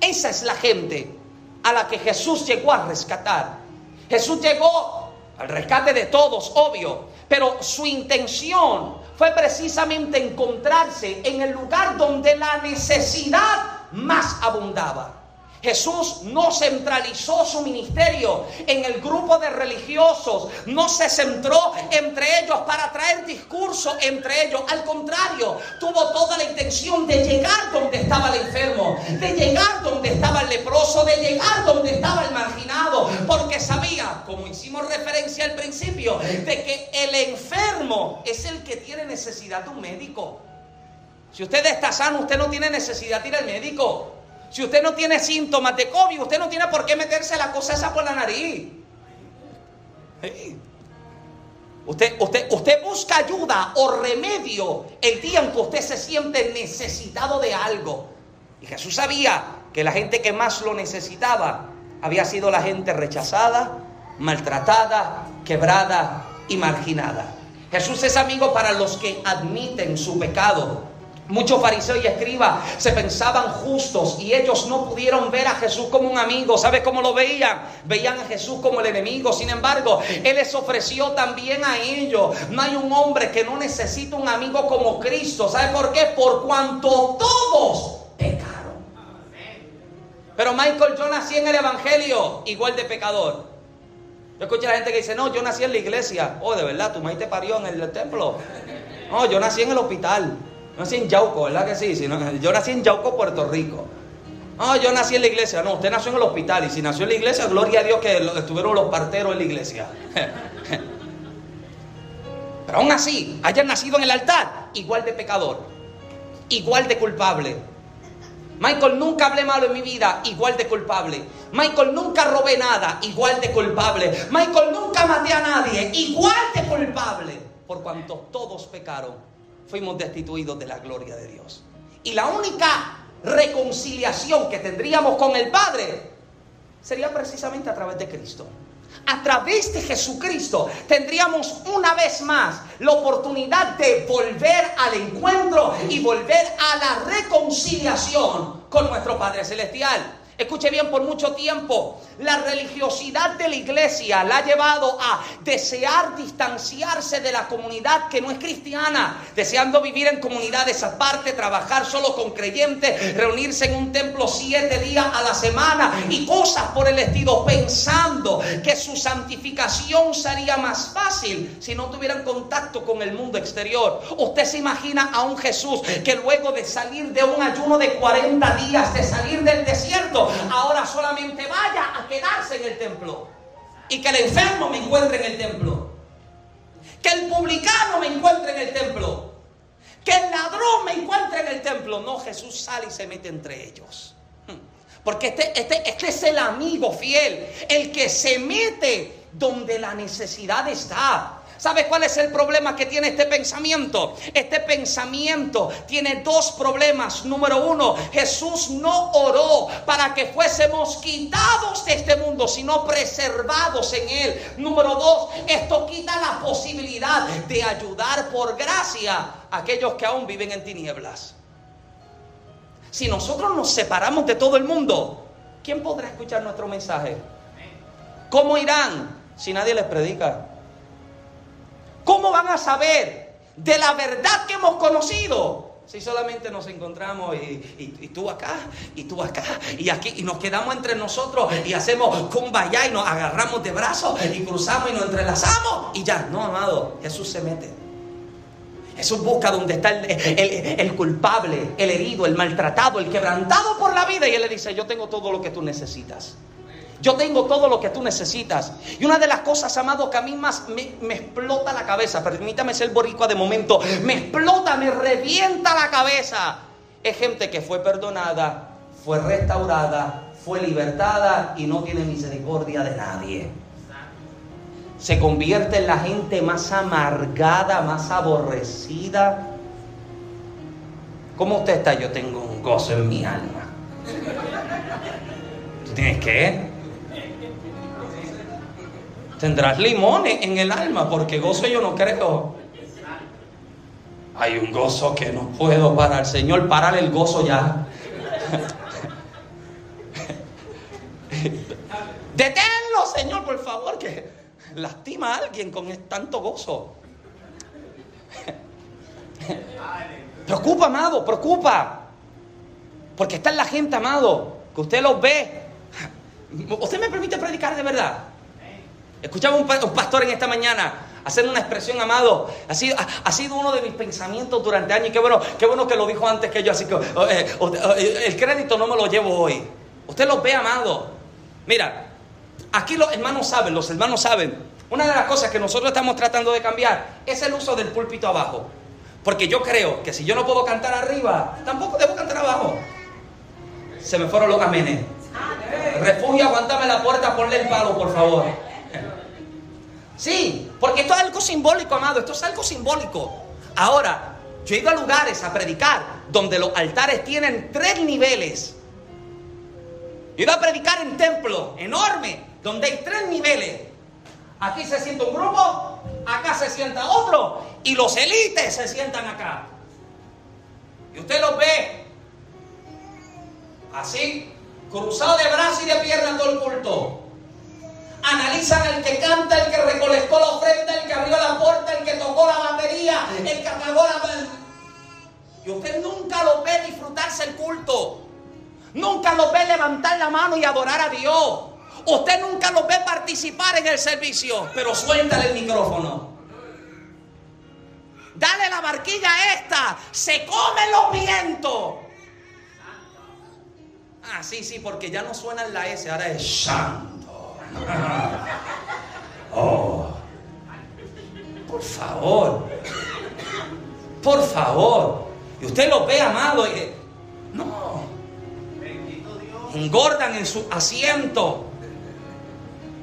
Esa es la gente a la que Jesús llegó a rescatar. Jesús llegó al rescate de todos, obvio, pero su intención fue precisamente encontrarse en el lugar donde la necesidad más abundaba. Jesús no centralizó su ministerio en el grupo de religiosos, no se centró entre ellos para traer discurso entre ellos. Al contrario, tuvo toda la intención de llegar donde estaba el enfermo, de llegar donde estaba el leproso, de llegar donde estaba el marginado, porque sabía, como hicimos referencia al principio, de que el enfermo es el que tiene necesidad de un médico. Si usted está sano, usted no tiene necesidad de ir al médico. Si usted no tiene síntomas de COVID, usted no tiene por qué meterse la cosa esa por la nariz. Usted, usted, usted busca ayuda o remedio el día en que usted se siente necesitado de algo. Y Jesús sabía que la gente que más lo necesitaba había sido la gente rechazada, maltratada, quebrada y marginada. Jesús es amigo para los que admiten su pecado Muchos fariseos y escribas se pensaban justos y ellos no pudieron ver a Jesús como un amigo. ¿Sabes cómo lo veían? Veían a Jesús como el enemigo. Sin embargo, Él les ofreció también a ellos. No hay un hombre que no necesite un amigo como Cristo. ¿Sabe por qué? Por cuanto todos pecaron. Pero Michael, yo nací en el Evangelio igual de pecador. Yo escucho a la gente que dice, no, yo nací en la iglesia. Oh, de verdad, tu madre te parió en el templo. No, yo nací en el hospital. No nací en Yauco, ¿verdad que sí? yo nací en Yauco, Puerto Rico. No, yo nací en la iglesia. No, usted nació en el hospital. Y si nació en la iglesia, gloria a Dios que estuvieron los parteros en la iglesia. [laughs] Pero aún así, hayan nacido en el altar, igual de pecador, igual de culpable. Michael, nunca hablé malo en mi vida, igual de culpable. Michael, nunca robé nada, igual de culpable. Michael, nunca maté a nadie, igual de culpable. Por cuanto todos pecaron fuimos destituidos de la gloria de Dios. Y la única reconciliación que tendríamos con el Padre sería precisamente a través de Cristo. A través de Jesucristo tendríamos una vez más la oportunidad de volver al encuentro y volver a la reconciliación con nuestro Padre Celestial. Escuche bien, por mucho tiempo la religiosidad de la iglesia la ha llevado a desear distanciarse de la comunidad que no es cristiana, deseando vivir en comunidades aparte, trabajar solo con creyentes, reunirse en un templo siete días a la semana y cosas por el estilo, pensando que su santificación sería más fácil si no tuvieran contacto con el mundo exterior. Usted se imagina a un Jesús que luego de salir de un ayuno de 40 días, de salir del desierto, ahora solamente vaya a quedarse en el templo. Y que el enfermo me encuentre en el templo. Que el publicano me encuentre en el templo. Que el ladrón me encuentre en el templo. No, Jesús sale y se mete entre ellos. Porque este, este, este es el amigo fiel, el que se mete donde la necesidad está. ¿Sabes cuál es el problema que tiene este pensamiento? Este pensamiento tiene dos problemas. Número uno, Jesús no oró para que fuésemos quitados de este mundo, sino preservados en él. Número dos, esto quita la posibilidad de ayudar por gracia a aquellos que aún viven en tinieblas. Si nosotros nos separamos de todo el mundo, ¿quién podrá escuchar nuestro mensaje? ¿Cómo irán si nadie les predica? ¿Cómo van a saber de la verdad que hemos conocido? Si solamente nos encontramos y, tú acá, y tú acá, y aquí, y nos quedamos entre nosotros y hacemos allá y nos agarramos de brazos y cruzamos y nos entrelazamos y ya, no, amado, Jesús se mete. Jesús busca donde está el, culpable, el herido, el maltratado, el quebrantado por la vida y Él le dice, yo tengo todo lo que tú necesitas. Yo tengo todo lo que tú necesitas. Y una de las cosas, amado, que a mí más me, explota la cabeza, permítame ser boricua de momento, me explota, me revienta la cabeza. Es gente que fue perdonada, fue restaurada, fue libertada y no tiene misericordia de nadie. Se convierte en la gente más amargada, más aborrecida. ¿Cómo usted está? Yo tengo un gozo en mi alma. ¿Tú tienes qué? Tendrás limones en el alma, porque gozo yo no creo. Hay un gozo que no puedo parar. Señor, parar el gozo ya. [laughs] Deténlo, Señor, por favor, que lastima a alguien con tanto gozo. [laughs] Preocupa, amado, preocupa. Porque está en la gente, amado que usted los ve. [laughs] ¿Usted me permite predicar de verdad? Escuchaba un, pastor en esta mañana hacer una expresión, amado. Ha sido, ha, sido, uno de mis pensamientos durante años. Y qué bueno, qué bueno que lo dijo antes que yo. Así que oh, eh, oh, eh, el crédito no me lo llevo hoy. Usted los ve, amado. Mira, aquí los hermanos saben, los hermanos saben. Una de las cosas que nosotros estamos tratando de cambiar es el uso del púlpito abajo. Porque yo creo que si yo no puedo cantar arriba, tampoco debo cantar abajo. Se me fueron los amenes. Refugio, aguántame la puerta, ponle el palo, por favor. Sí, porque esto es algo simbólico, amado. Esto es algo simbólico. Ahora, yo he ido a lugares a predicar donde los altares tienen tres niveles. Yo ido a predicar en templos enormes donde hay tres niveles. Aquí se sienta un grupo, acá se sienta otro y los élites se sientan acá. Y usted los ve así, cruzado de brazos y de piernas todo el culto. Analizan el que canta, el que recolectó la ofrenda, el que abrió la puerta, el que tocó la batería, el que apagó la... Y usted nunca lo ve disfrutarse el culto. Nunca lo ve levantar la mano y adorar a Dios. Usted nunca lo ve participar en el servicio. Pero suéltale el micrófono. Dale la barquilla a esta. Se comen los vientos. Ah, sí, sí, porque ya no suena en la S, ahora es santo. Oh. Por favor. Por favor. Y usted lo ve, amado. Y... No. Engordan en su asiento.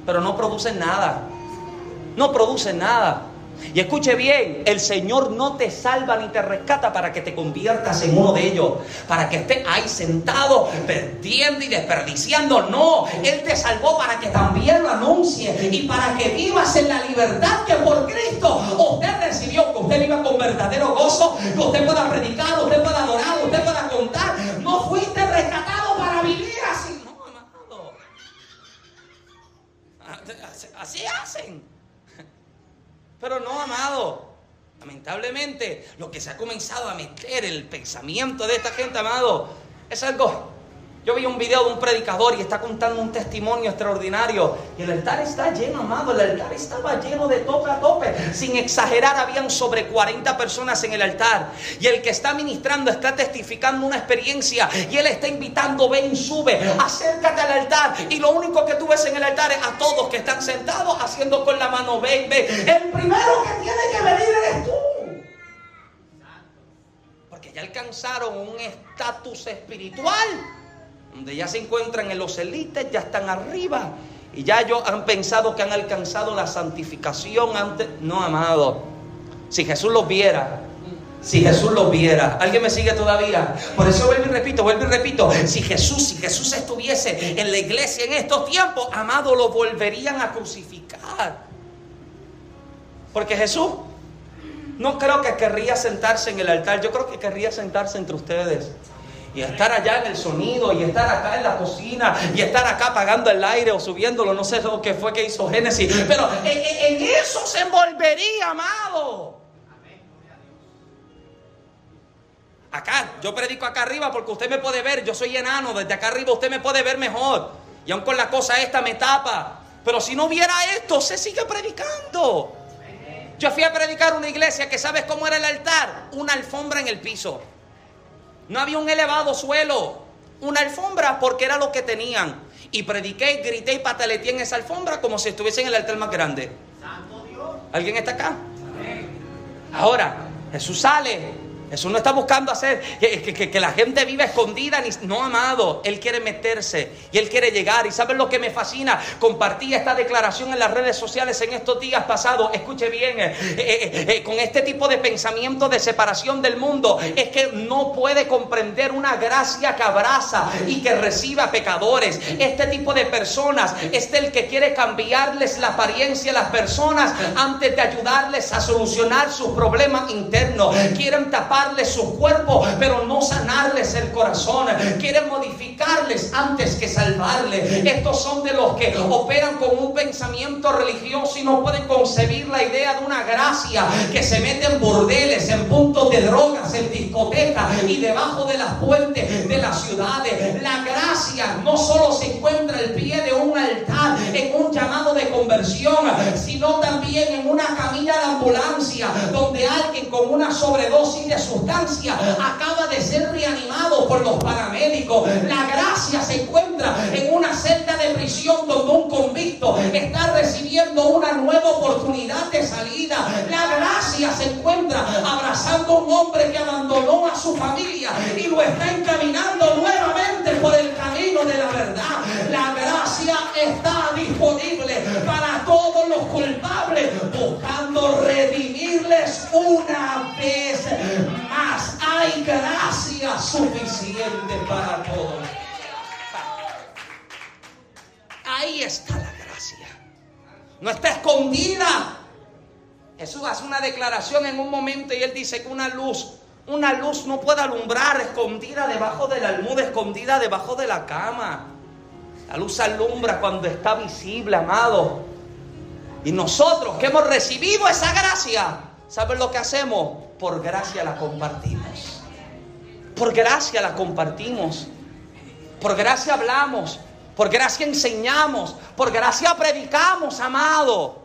Pero no producen nada. No producen nada. Y escuche bien, el Señor no te salva ni te rescata para que te conviertas en uno de ellos, para que estés ahí sentado perdiendo y desperdiciando. No, Él te salvó para que también lo anuncie y para que vivas en la libertad que por Cristo usted recibió, que usted viva con verdadero gozo, que usted pueda predicar, usted pueda adorar, usted pueda contar. No fuiste rescatado para vivir así. No, amado. Así hacen. Pero no, amado. Lamentablemente, lo que se ha comenzado a meter en el pensamiento de esta gente, amado, es algo. Yo vi un video de un predicador y está contando un testimonio extraordinario. Y el altar está lleno, amado. El altar estaba lleno de tope a tope. Sin exagerar, habían sobre 40 personas en el altar. Y el que está ministrando está testificando una experiencia. Y él está invitando, ven, sube, acércate al altar. Y lo único que tú ves en el altar es a todos que están sentados haciendo con la mano, ven, ven. El primero que tiene que venir eres tú. Porque ya alcanzaron un estatus espiritual donde ya se encuentran en los élites, ya están arriba. Y ya ellos han pensado que han alcanzado la santificación antes. No, amado. Si Jesús los viera, si Jesús los viera. ¿Alguien me sigue todavía? Por eso vuelvo y repito, vuelvo y repito. Si Jesús, si Jesús estuviese en la iglesia en estos tiempos, amado, lo volverían a crucificar. Porque Jesús no creo que querría sentarse en el altar, yo creo que querría sentarse entre ustedes y estar allá en el sonido y estar acá en la cocina y estar acá apagando el aire o subiéndolo, no sé lo que fue que hizo Génesis, pero en, eso se envolvería, amado. Acá, yo predico acá arriba porque usted me puede ver, yo soy enano, desde acá arriba usted me puede ver mejor. Y aun con la cosa esta me tapa. Pero si no hubiera esto, se sigue predicando. Yo fui a predicar una iglesia que sabes cómo era el altar, una alfombra en el piso. No había un elevado suelo, una alfombra porque era lo que tenían. Y prediqué, grité y pataleté en esa alfombra como si estuviese en el altar más grande. ¿Alguien está acá? Ahora, Jesús sale Jesús no está buscando hacer que, la gente viva escondida, ni, no amado. Él quiere meterse y Él quiere llegar. ¿Y saben lo que me fascina? Compartí esta declaración en las redes sociales en estos días pasados. Escuche bien, eh, eh, eh, con este tipo de pensamiento de separación del mundo, es que no puede comprender una gracia que abraza y que reciba pecadores. Este tipo de personas es el que quiere cambiarles la apariencia a las personas antes de ayudarles a solucionar sus problemas internos. Quieren tapar taparles sus cuerpos, pero no sanarles el corazón. Quieren modificarles antes que salvarles. Estos son de los que operan con un pensamiento religioso y no pueden concebir la idea de una gracia que se mete en bordeles, en puntos de drogas, en discotecas y debajo de las puentes de las ciudades. La gracia no solo se encuentra al pie de un altar, en un llamado de conversión, sino también en una camilla de ambulancia donde alguien con una sobredosis de sustancia acaba de ser reanimado por los paramédicos. La gracia se encuentra en una celda de prisión donde un convicto está recibiendo una nueva oportunidad de salida. La gracia se encuentra abrazando a un hombre que abandonó a su familia y lo está encaminando nuevamente por el camino de la verdad. La gracia está disponible para todos los culpables, buscando redimirles una vez más. Hay gracia suficiente para todos. Ahí está la gracia. No está escondida. Jesús hace una declaración en un momento y él dice que una luz, una luz no puede alumbrar escondida debajo de la almohada, escondida debajo de la cama. La luz alumbra cuando está visible, amado. Y nosotros que hemos recibido esa gracia, ¿saben lo que hacemos? Por gracia la compartimos. Por gracia la compartimos. Por gracia hablamos. Por gracia enseñamos. Por gracia predicamos, amado.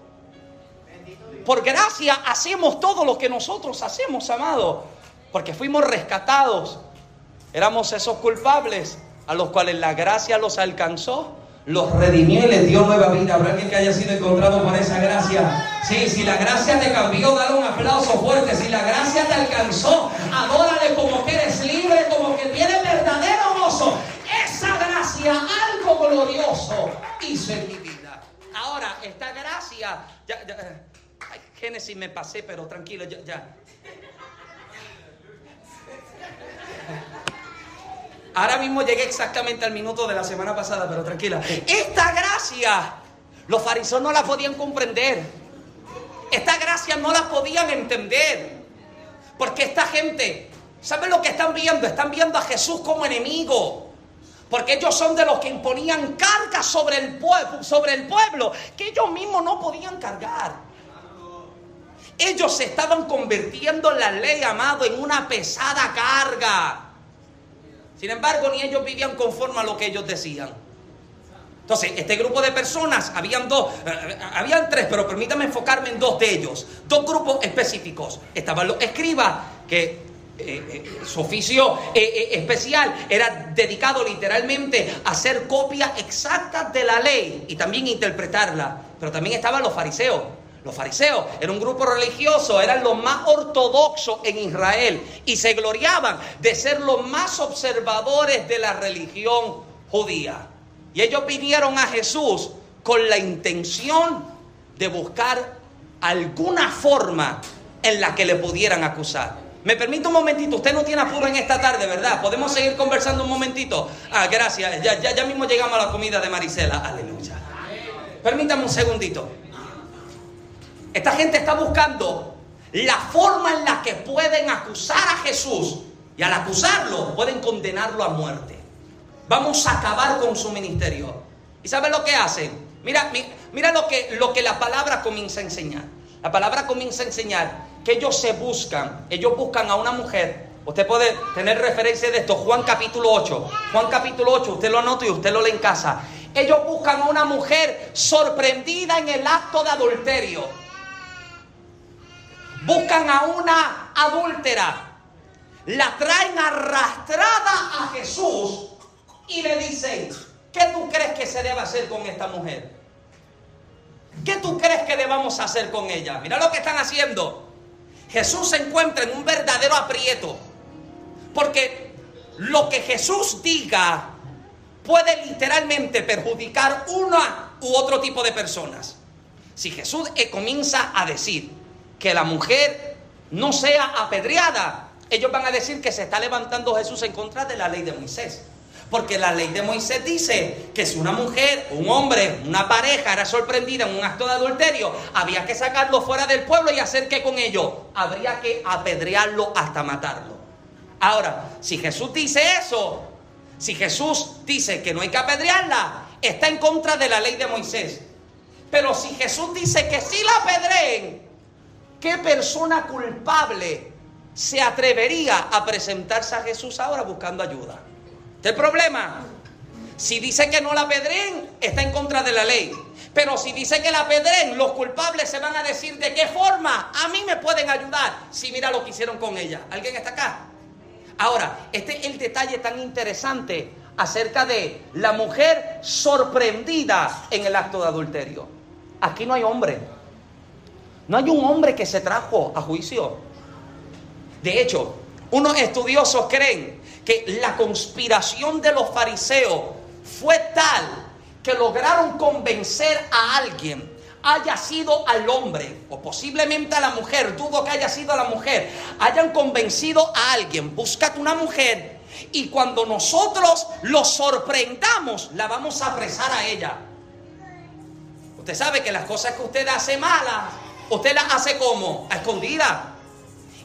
Por gracia hacemos todo lo que nosotros hacemos, amado. Porque fuimos rescatados. Éramos esos culpables a los cuales la gracia los alcanzó, los redimió y les dio nueva vida. ¿Habrá alguien que haya sido encontrado por esa gracia? Sí, si la gracia te cambió, dale un aplauso fuerte. Si la gracia te alcanzó, adórale como que eres libre, como que tienes verdadero gozo. Esa gracia, algo glorioso, hizo en mi vida. Ahora, esta gracia, ya, ya, ay, Génesis me pasé, pero tranquilo, ya, ya. Ahora mismo llegué exactamente al minuto de la semana pasada, pero tranquila. Esta gracia, los fariseos no la podían comprender. Esta gracia no la podían entender. Porque esta gente, ¿saben lo que están viendo? Están viendo a Jesús como enemigo. Porque ellos son de los que imponían cargas sobre el, pueblo, sobre el pueblo que ellos mismos no podían cargar. Ellos se estaban convirtiendo en la ley, amado, en una pesada carga. Sin embargo, ni ellos vivían conforme a lo que ellos decían. Entonces, este grupo de personas, habían dos, eh, habían tres, pero permítame enfocarme en dos de ellos, dos grupos específicos. Estaban los escribas, que eh, eh, su oficio especial era dedicado literalmente a hacer copias exactas de la ley y también interpretarla. Pero también estaban los fariseos. Los fariseos eran un grupo religioso, eran los más ortodoxos en Israel y se gloriaban de ser los más observadores de la religión judía. Y ellos vinieron a Jesús con la intención de buscar alguna forma en la que le pudieran acusar. Me permite un momentito, usted no tiene apuro en esta tarde, ¿verdad? ¿Podemos seguir conversando un momentito? Ah, gracias, ya, ya, ya mismo llegamos a la comida de Marisela, aleluya. Permítame un segundito. Esta gente está buscando la forma en la que pueden acusar a Jesús y al acusarlo pueden condenarlo a muerte. Vamos a acabar con su ministerio. ¿Y saben lo que hacen? Mira, mira lo, que, lo que la palabra comienza a enseñar. La palabra comienza a enseñar que ellos se buscan, ellos buscan a una mujer. Usted puede tener referencia de esto, Juan capítulo 8. Juan capítulo 8, usted lo anota y usted lo lee en casa. Ellos buscan a una mujer sorprendida en el acto de adulterio buscan a una adúltera, la traen arrastrada a Jesús y le dicen, ¿qué tú crees que se debe hacer con esta mujer? ¿Qué tú crees que debamos hacer con ella? Mira lo que están haciendo. Jesús se encuentra en un verdadero aprieto. Porque lo que Jesús diga puede literalmente perjudicar una u otro tipo de personas. Si Jesús eh, comienza a decir, que la mujer no sea apedreada, ellos van a decir que se está levantando Jesús en contra de la ley de Moisés. Porque la ley de Moisés dice que si una mujer, un hombre, una pareja era sorprendida en un acto de adulterio, había que sacarlo fuera del pueblo y hacer que con ello habría que apedrearlo hasta matarlo. Ahora, si Jesús dice eso, si Jesús dice que no hay que apedrearla, está en contra de la ley de Moisés. Pero si Jesús dice que sí la apedreen, ¿qué persona culpable se atrevería a presentarse a Jesús ahora buscando ayuda? el problema. Si dice que no la apedreen, está en contra de la ley. Pero si dice que la apedreen, los culpables se van a decir de qué forma a mí me pueden ayudar. Si mira lo que hicieron con ella. ¿Alguien está acá? Ahora, este es el detalle tan interesante acerca de la mujer sorprendida en el acto de adulterio. Aquí no hay hombre. No hay un hombre que se trajo a juicio. De hecho, unos estudiosos creen que la conspiración de los fariseos fue tal que lograron convencer a alguien, haya sido al hombre o posiblemente a la mujer, dudo que haya sido a la mujer, hayan convencido a alguien, búscate una mujer y cuando nosotros lo sorprendamos, la vamos a apresar a ella. Usted sabe que las cosas que usted hace malas, usted las hace como a escondida.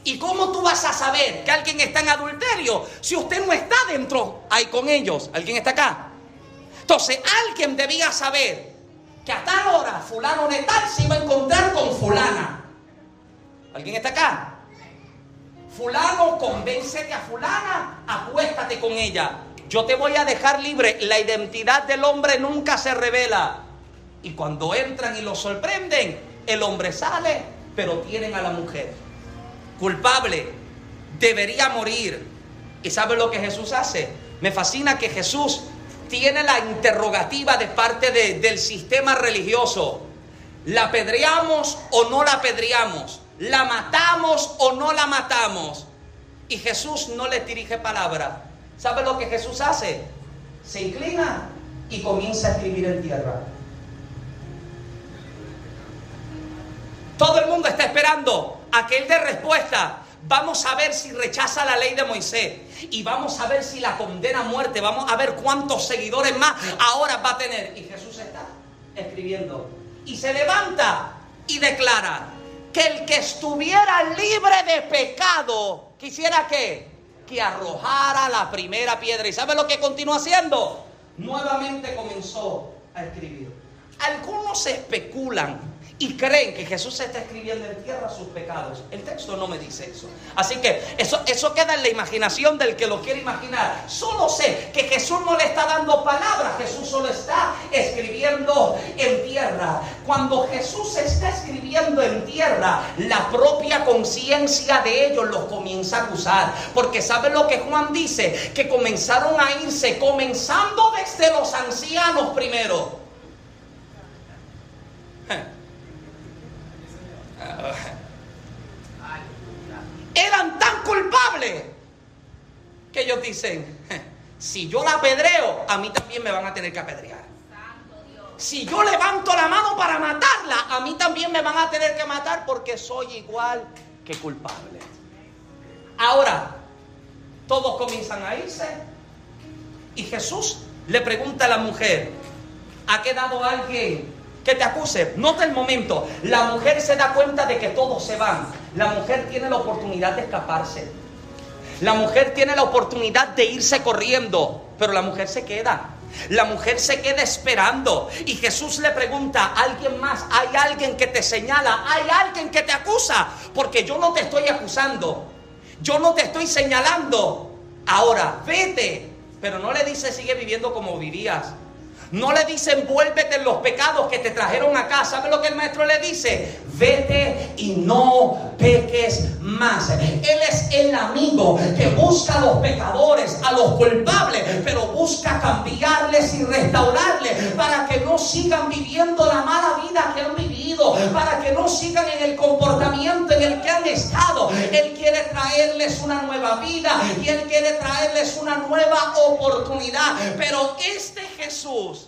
¿Y cómo tú vas a saber que alguien está en adulterio si usted no está dentro ahí con ellos? ¿Alguien está acá? Entonces, alguien debía saber que a tal hora fulano de tal se iba a encontrar con fulana. ¿Alguien está acá? Fulano, convéncete a fulana, acuéstate con ella. Yo te voy a dejar libre. La identidad del hombre nunca se revela. Y cuando entran y lo sorprenden, el hombre sale, pero tienen a la mujer. Culpable, debería morir. ¿Y sabe lo que Jesús hace? Me fascina que Jesús tiene la interrogativa de parte del sistema religioso. ¿La apedreamos o no la apedreamos? ¿La matamos o no la matamos? Y Jesús no le dirige palabra. ¿Sabe lo que Jesús hace? Se inclina y comienza a escribir en tierra. Todo el mundo está esperando a que él dé respuesta. Vamos a ver si rechaza la ley de Moisés. Y vamos a ver si la condena a muerte. Vamos a ver cuántos seguidores más ahora va a tener. Y Jesús está escribiendo. Y se levanta y declara que el que estuviera libre de pecado, quisiera que, que arrojara la primera piedra. ¿Y sabe lo que continúa haciendo? Nuevamente comenzó a escribir. Algunos especulan y creen que Jesús está escribiendo en tierra sus pecados. El texto no me dice eso. Así que eso, queda en la imaginación del que lo quiere imaginar. Solo sé que Jesús no le está dando palabras, Jesús solo está escribiendo en tierra. Cuando Jesús está escribiendo en tierra, la propia conciencia de ellos los comienza a acusar. Porque ¿sabe lo que Juan dice? Que comenzaron a irse, comenzando desde los ancianos primero eran tan culpables que ellos dicen, si yo la apedreo, a mí también me van a tener que apedrear. Si yo levanto la mano para matarla, a mí también me van a tener que matar porque soy igual que culpable. Ahora, todos comienzan a irse y Jesús le pregunta a la mujer, ¿ha quedado alguien que te acuse. Nota el momento. La mujer se da cuenta de que todos se van. La mujer tiene la oportunidad de escaparse. La mujer tiene la oportunidad de irse corriendo, pero la mujer se queda. La mujer se queda esperando y Jesús le pregunta, ¿alguien más? ¿Hay alguien que te señala? ¿Hay alguien que te acusa? Porque yo no te estoy acusando. Yo no te estoy señalando. Ahora, vete. Pero no le dice sigue viviendo como vivías. No le dice envuélvete en los pecados que te trajeron acá. ¿Sabe lo que el maestro le dice? Vete y no peques más. Él es el amigo que busca a los pecadores, a los culpables, pero busca cambiarles y restaurarles para que no sigan viviendo la mala vida que han vivido, para que no sigan en el comportamiento en el que han estado. Él quiere traerles una nueva vida y Él quiere traerles una nueva oportunidad. Pero este Jesús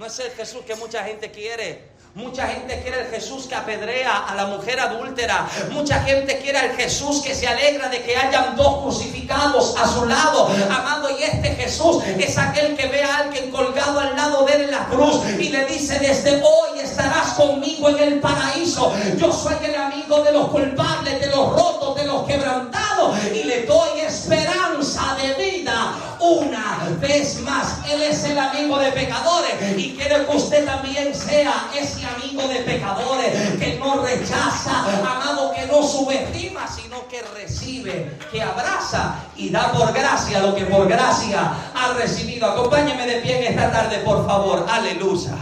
no es el Jesús que mucha gente quiere. Mucha gente quiere el Jesús que apedrea a la mujer adúltera. Mucha gente quiere el Jesús que se alegra de que hayan dos crucificados a su lado. Amado, y este Jesús es aquel que ve a alguien colgado al lado de él en la cruz y le dice, desde hoy estarás conmigo en el paraíso. Yo soy el amigo de los culpables, de los rotos, de los quebrantados y le doy esperanza de vida una vez más. Él es el amigo de pecadores y quiere que usted también sea ese amigo de pecadores que no rechaza, amado, que no subestima, sino que recibe, que abraza y da por gracia lo que por gracia ha recibido. Acompáñeme de pie en esta tarde, por favor. Aleluya.